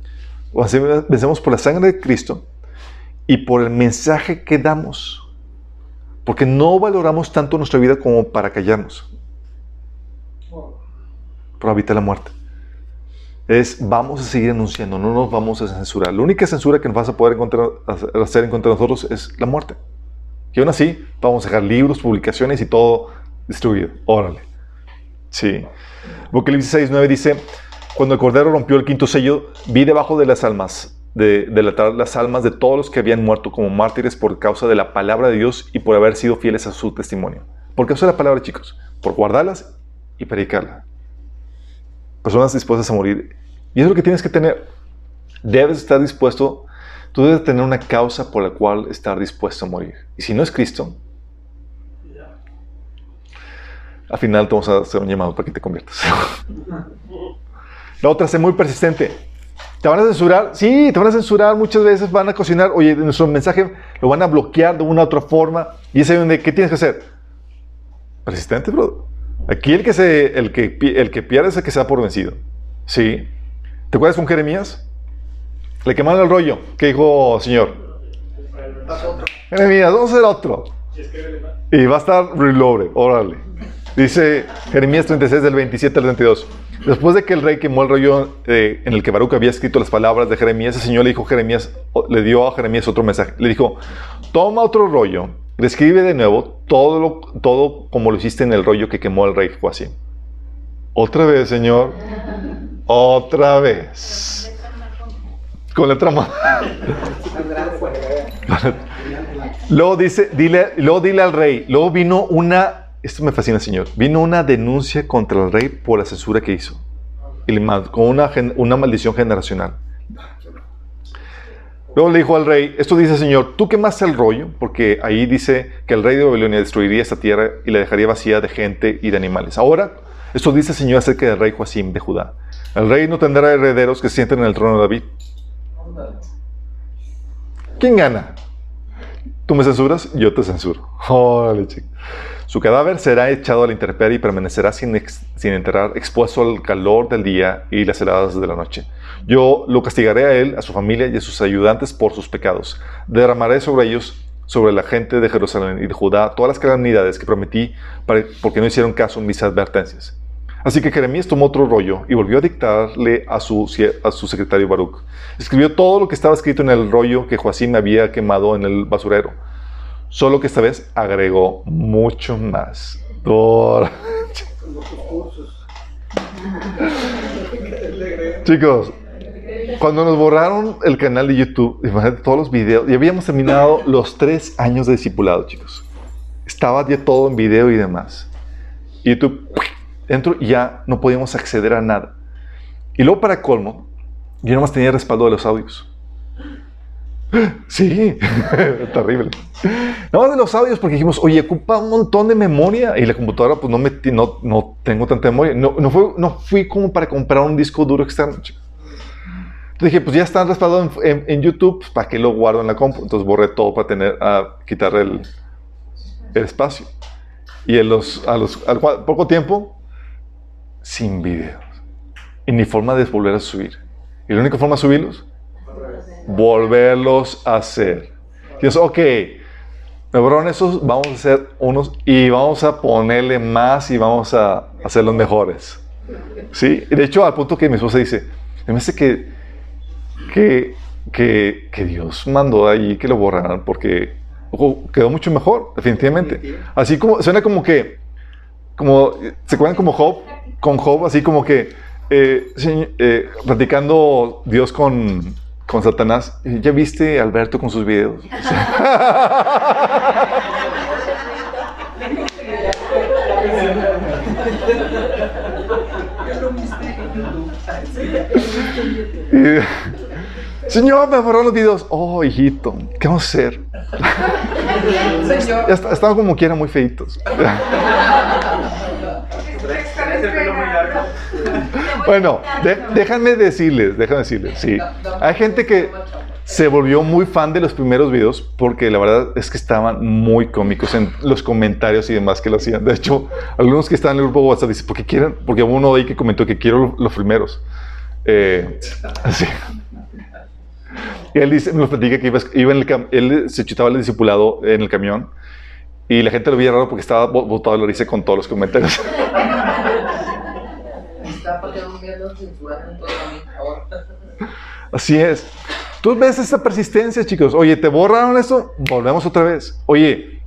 vencemos por la sangre de Cristo y por el mensaje que damos. Porque no valoramos tanto nuestra vida como para callarnos. Para evitar la muerte. Es, vamos a seguir anunciando, no nos vamos a censurar. La única censura que nos vas a poder encontrar, hacer en contra de nosotros es la muerte. Y aún así, vamos a dejar libros, publicaciones y todo distribuido. Órale. Sí. Apocalipsis 6, 9 dice, cuando el Cordero rompió el quinto sello, vi debajo de las almas, de, de la, las almas de todos los que habían muerto como mártires por causa de la palabra de Dios y por haber sido fieles a su testimonio. ¿Por qué usa la palabra, chicos? Por guardarlas y predicarla. Personas dispuestas a morir. Y es lo que tienes que tener. Debes estar dispuesto, tú debes tener una causa por la cual estar dispuesto a morir. Y si no es Cristo, al final te vamos a hacer un llamado para que te conviertas. La otra, sé muy persistente. ¿Te van a censurar? Sí, te van a censurar. Muchas veces van a cocinar. Oye, nuestro mensaje lo van a bloquear de una u otra forma. Y es ahí donde, ¿qué tienes que hacer? Persistente, bro. Aquí el que, se, el, que, el que pierde es el que se da por vencido. Sí. ¿Te acuerdas con Jeremías? Le quemaron el rollo. ¿Qué dijo Señor? Jeremías, vamos a hacer otro. Y va a estar reloaded. Órale. Dice Jeremías 36 del 27 al 32. Después de que el rey quemó el rollo eh, en el que Baruch había escrito las palabras de Jeremías, el Señor le dijo Jeremías, le dio a Jeremías otro mensaje. Le dijo, toma otro rollo, describe de nuevo todo, lo, todo como lo hiciste en el rollo que quemó el rey Joacim. Otra vez, Señor. Otra vez. Con letra más. luego dice, dile, luego dile al rey. Luego vino una, esto me fascina, Señor. Vino una denuncia contra el rey por la censura que hizo. Y le con una, una maldición generacional. Luego le dijo al rey, esto dice Señor, tú quemaste el rollo, porque ahí dice que el rey de Babilonia destruiría esta tierra y la dejaría vacía de gente y de animales. Ahora, esto dice Señor acerca del rey Joacim de Judá. El rey no tendrá herederos que se sienten en el trono de David. ¿Quién gana? Tú me censuras, yo te censuro. Su cadáver será echado a la intemperie y permanecerá sin, sin enterrar, expuesto al calor del día y las heladas de la noche. Yo lo castigaré a él, a su familia y a sus ayudantes por sus pecados. Derramaré sobre ellos, sobre la gente de Jerusalén y de Judá, todas las calamidades que prometí para- porque no hicieron caso en mis advertencias. Así que Jeremías tomó otro rollo y volvió a dictarle a su, sie- a su secretario Baruch. Escribió todo lo que estaba escrito en el rollo que Joacim había quemado en el basurero. Solo que esta vez agregó mucho más. Chicos, cuando nos borraron el canal de YouTube, imagínate todos los videos, ya habíamos terminado los tres años de discipulado, chicos. Estaba ya todo en video y demás. Y YouTube, entro y ya no podíamos acceder a nada. Y luego, para colmo, yo nomás tenía respaldo de los audios. Sí, terrible. Nada más de los audios porque dijimos, oye, ocupa un montón de memoria y la computadora pues no, metí, no, no tengo tanta memoria. No, no, fue, no fui como para comprar un disco duro externo. chicos. Dije, pues ya está respaldado en, en- en YouTube, pues, ¿para qué lo guardo en la compu? Entonces borré todo para tener, a quitar el, el espacio. Y en los, a los, al poco tiempo, sin videos. Y ni forma de volver a subir. Y la única forma de subirlos, volverlos a hacer. Dios, ok, me borraron esos, vamos a hacer unos y vamos a ponerle más y vamos a hacer los mejores. ¿Sí? Y de hecho, al punto que mi esposa dice, me parece que, que, que, que Dios mandó ahí que lo borraran porque ojo, quedó mucho mejor, definitivamente. Así como, suena como que, como, ¿se acuerdan como Job? Con Job, así como que, eh, eh, platicando Dios con, con Satanás, ¿ya viste a Alberto con sus videos? Señor, me borraron los videos. Oh, hijito, ¿qué vamos a hacer? Señor. Está- estaban como quiera muy feitos. Bueno, de- déjenme decirles, déjenme decirles, sí. Hay gente que se volvió muy fan de los primeros videos porque la verdad es que estaban muy cómicos en los comentarios y demás que lo hacían. De hecho, algunos que estaban en el grupo WhatsApp dicen, ¿por qué quieren? Porque hubo uno de ahí que comentó que quiero los primeros. Eh, sí. Y él dice, nos platica que iba, iba en el cam- él se chutaba el discipulado en el camión y la gente lo veía raro porque estaba bo- botado la risa con todos los comentarios. Así es. Tú ves esta persistencia, chicos. Oye, te borraron eso, volvemos otra vez. Oye,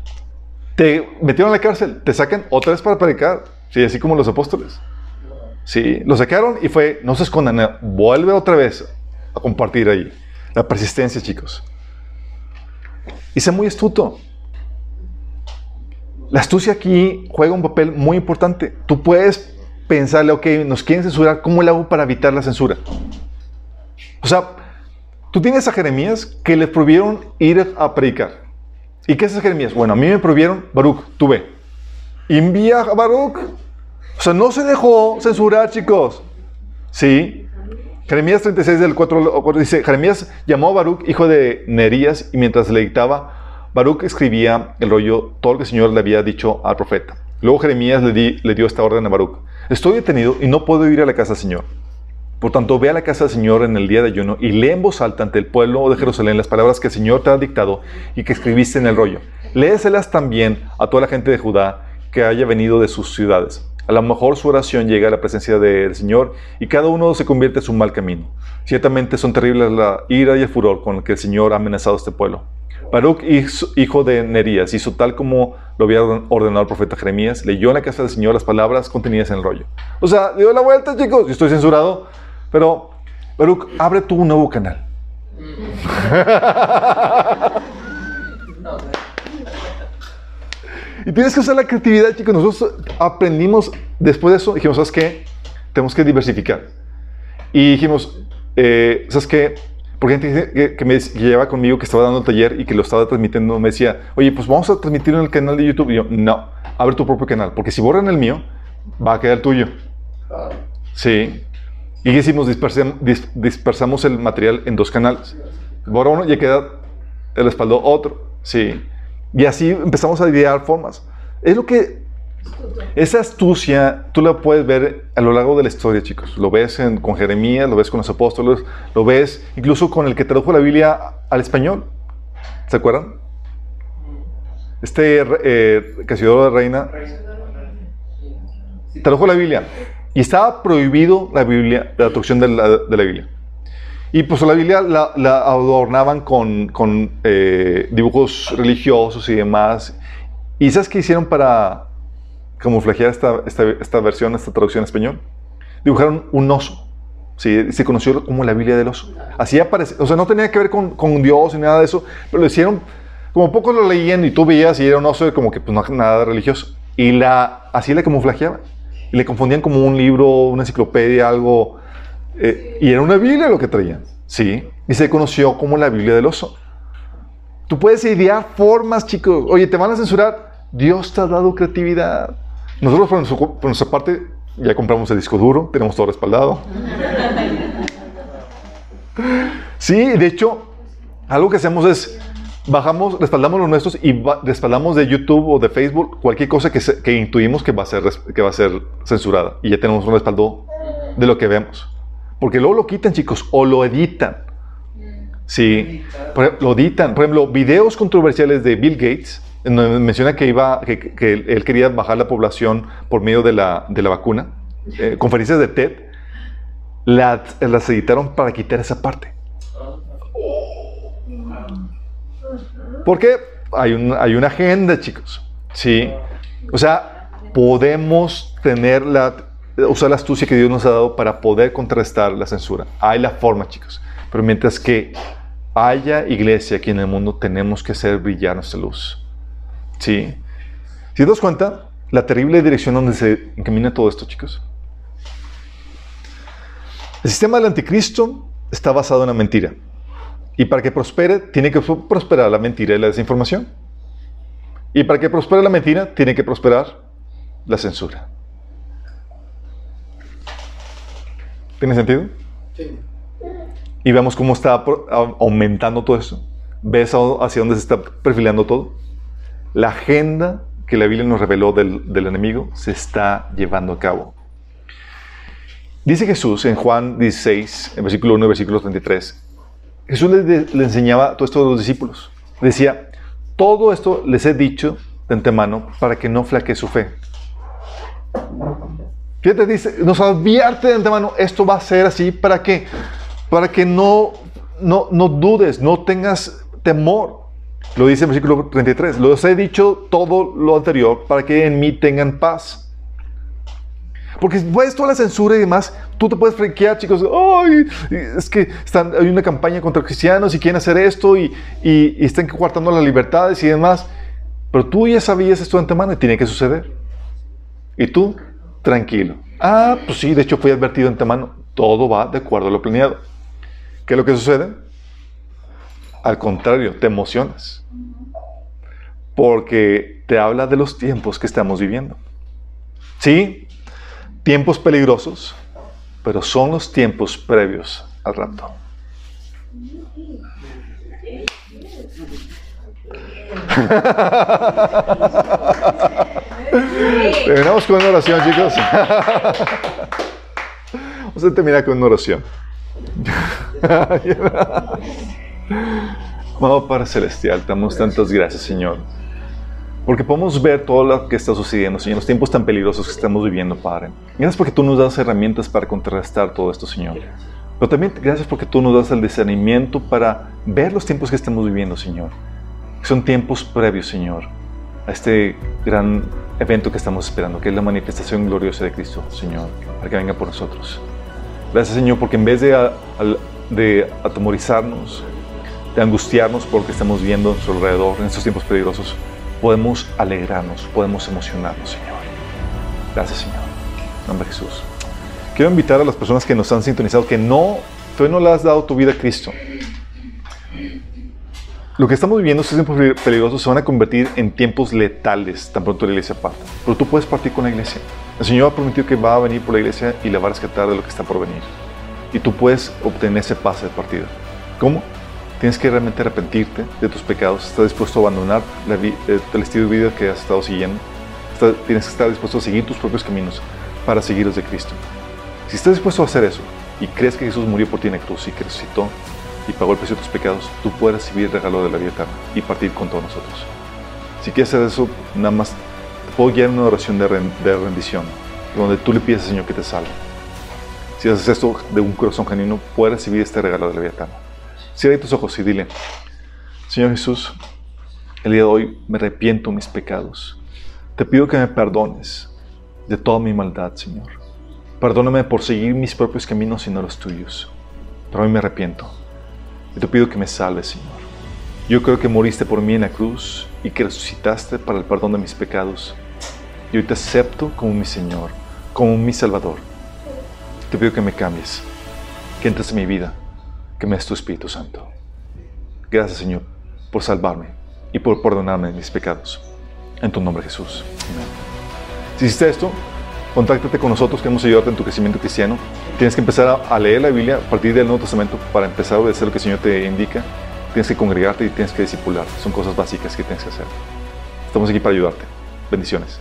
te metieron a la cárcel, te sacan otra vez para predicar. Sí, así como los apóstoles. Sí, lo sacaron y fue, no se escondan, eh, vuelve otra vez a compartir ahí. La persistencia, chicos. Y sé muy astuto. La astucia aquí juega un papel muy importante. Tú puedes pensarle, ok, nos quieren censurar, ¿cómo le hago para evitar la censura? O sea, tú tienes a Jeremías que le prohibieron ir a predicar. ¿Y qué hace Jeremías? Bueno, a mí me prohibieron, Baruch, tú ve. Envía a Baruch. O sea, no se dejó censurar, chicos. Sí. Jeremías 36 del 4 al 4 dice, Jeremías llamó a Baruch, hijo de Nerías, y mientras le dictaba, Baruch escribía el rollo, todo lo que el Señor le había dicho al profeta. Luego Jeremías le dio esta orden a Baruch. Estoy detenido y no puedo ir a la casa del Señor. Por tanto, ve a la casa del Señor en el día de ayuno y lee en voz alta ante el pueblo de Jerusalén las palabras que el Señor te ha dictado y que escribiste en el rollo. Léeselas también a toda la gente de Judá que haya venido de sus ciudades. A lo mejor su oración llega a la presencia del Señor y cada uno se convierte en su mal camino. Ciertamente son terribles la ira y el furor con que el Señor ha amenazado a este pueblo. Baruch, hijo- de Nerías, hizo tal como lo había ordenado el profeta Jeremías, leyó en la casa del Señor las palabras contenidas en el rollo. O sea, dio la vuelta, chicos, estoy censurado, pero Baruch, abre tú un nuevo canal. Y tienes que usar la creatividad, chicos. Nosotros aprendimos después de eso, dijimos, ¿sabes qué? Tenemos que diversificar. Y dijimos, eh, ¿sabes qué? Porque gente que, que me que llevaba conmigo, que estaba dando taller y que lo estaba transmitiendo, me decía, oye, pues vamos a transmitirlo en el canal de YouTube. Y yo, no, abre tu propio canal, porque si borran el mío, va a quedar el tuyo. Sí. ¿Y qué hicimos? Dispersam- dis- dispersamos el material en dos canales. Borra uno y queda el respaldo otro. Sí. Y así empezamos a idear formas. Es lo que... Esa astucia tú la puedes ver a lo largo de la historia, chicos. Lo ves en- con Jeremías, lo ves con los apóstoles, lo ves incluso con el que tradujo la Biblia al español. ¿Se acuerdan? Este eh, Casiodoro de Reina tradujo la Biblia y estaba prohibido la Biblia, la traducción de la, de la Biblia. Y pues la Biblia la, adornaban con, con, eh, dibujos religiosos y demás. ¿Y sabes qué hicieron para camuflajear esta, esta, esta versión, esta traducción en español? Dibujaron un oso. Sí, se conoció como la Biblia del oso. Así aparece, o sea, no tenía que ver con, con Dios ni nada de eso, pero lo hicieron, como pocos lo leían y tú veías y era un oso como que pues no nada religioso. Y la, así la camuflajeaban. Y le confundían como un libro, una enciclopedia, algo. Eh, y era una Biblia lo que traían. Sí. Y se conoció como la Biblia del oso. Tú puedes idear formas, chicos. Oye, te van a censurar. Dios te ha dado creatividad. Nosotros, por, nuestro- por nuestra parte, ya compramos el disco duro, tenemos todo respaldado. Sí, de hecho, algo que hacemos es bajamos, respaldamos los nuestros y respaldamos de YouTube o de Facebook cualquier cosa que, se- que intuimos que va, a ser, que va a ser censurada. Y ya tenemos un respaldo de lo que vemos. Porque luego lo quitan, chicos, o lo editan. Sí, lo editan. Por ejemplo, videos controversiales de Bill Gates, en donde menciona que, iba, que, que él quería bajar la población por medio de la, de la vacuna. Eh, conferencias de TED, la- las editaron para quitar esa parte. Porque hay, un- hay una agenda, chicos. Sí. O sea, podemos tener la, usar la astucia que Dios nos ha dado para poder contrarrestar la censura. Hay la forma, chicos. Pero mientras que haya iglesia aquí en el mundo, tenemos que hacer brillar nuestra luz. Sí. Si te das cuenta, la terrible dirección donde se encamina todo esto, chicos. El sistema del anticristo está basado en la mentira. Y para que prospere, tiene que pro- prosperar la mentira y la desinformación. Y para que prospere la mentira, tiene que prosperar la censura. ¿Tiene sentido? Sí. Y vemos cómo está aumentando todo eso. ¿Ves hacia dónde se está perfilando todo? La agenda que la Biblia nos reveló del, del enemigo se está llevando a cabo. Dice Jesús en Juan 16, en versículo 1 y versículo 33. Jesús le enseñaba todo esto a los discípulos. Decía, todo esto les he dicho de antemano para que no flaquee su fe. Fíjate, dice, nos advierte de antemano, esto va a ser así, ¿para qué? Para que no, no, no dudes, no tengas temor. Lo dice en versículo 33, los he dicho todo lo anterior para que en mí tengan paz. Porque ves toda la censura y demás, tú te puedes franquear, chicos. Ay, es que están, hay una campaña contra cristianos y quieren hacer esto y, y, y están coartando las libertades y demás. Pero tú ya sabías esto de antemano y tiene que suceder. Y tú, tranquilo. Ah, pues sí, de hecho fui advertido antemano. Todo va de acuerdo a lo planeado. ¿Qué es lo que sucede? Al contrario, te emocionas. Porque te habla de los tiempos que estamos viviendo. Sí, tiempos peligrosos, pero son los tiempos previos al rapto. Terminamos con una oración, chicos. Vamos a terminar con una oración. Amado Padre Celestial, te damos tantas gracias, Señor. Porque podemos ver todo lo que está sucediendo, Señor, los tiempos tan peligrosos que estamos viviendo, Padre. Gracias porque tú nos das herramientas para contrarrestar todo esto, Señor. Pero también gracias porque tú nos das el discernimiento para ver los tiempos que estamos viviendo, Señor. Son tiempos previos, Señor, a este gran evento que estamos esperando, que es la manifestación gloriosa de Cristo, Señor, para que venga por nosotros. Gracias, Señor, porque en vez de, a- de atemorizarnos, de angustiarnos por lo que estamos viendo a nuestro alrededor en estos tiempos peligrosos, podemos alegrarnos, podemos emocionarnos, Señor. Gracias, Señor. En nombre de Jesús. Quiero invitar a las personas que nos han sintonizado que no, tú no le has dado tu vida a Cristo. Lo que estamos viviendo, estos tiempos peligrosos, se van a convertir en tiempos letales tan pronto la iglesia parta. Pero tú puedes partir con la iglesia. El Señor ha prometido que va a venir por la iglesia y la va a rescatar de lo que está por venir. Y tú puedes obtener ese pase de partida. ¿Cómo? Tienes que realmente arrepentirte de tus pecados. Estás dispuesto a abandonar la eh, el estilo de vida que has estado siguiendo. Está- tienes que estar dispuesto a seguir tus propios caminos para seguir los de Cristo. Si estás dispuesto a hacer eso y crees que Jesús murió por ti en la cruz y que resucitó y pagó el precio de tus pecados, tú puedes recibir el regalo de la vida eterna y partir con todos nosotros. Si quieres hacer eso, nada más te puedo guiar en una oración de, ren- de rendición, donde tú le pides al Señor que te salve. Si haces esto de un corazón genuino, puedes recibir este regalo de la vida eterna. Cierra tus ojos y dile, Señor Jesús, el día de hoy me arrepiento de mis pecados. Te pido que me perdones de toda mi maldad, Señor. Perdóname por seguir mis propios caminos y no los tuyos. Pero hoy me arrepiento. Y te pido que me salves, Señor. Yo creo que moriste por mí en la cruz y que resucitaste para el perdón de mis pecados. Y hoy te acepto como mi Señor, como mi Salvador. Te pido que me cambies, que entres en mi vida, que me des tu Espíritu Santo. Gracias, Señor, por salvarme y por perdonarme mis pecados. En tu nombre, Jesús. Amén. Si hiciste esto, contáctate con nosotros, queremos ayudarte en tu crecimiento cristiano. Tienes que empezar a, leer la Biblia a partir del Nuevo Testamento para empezar a obedecer lo que el Señor te indica. Tienes que congregarte y tienes que discipular. Son cosas básicas que tienes que hacer. Estamos aquí para ayudarte. Bendiciones.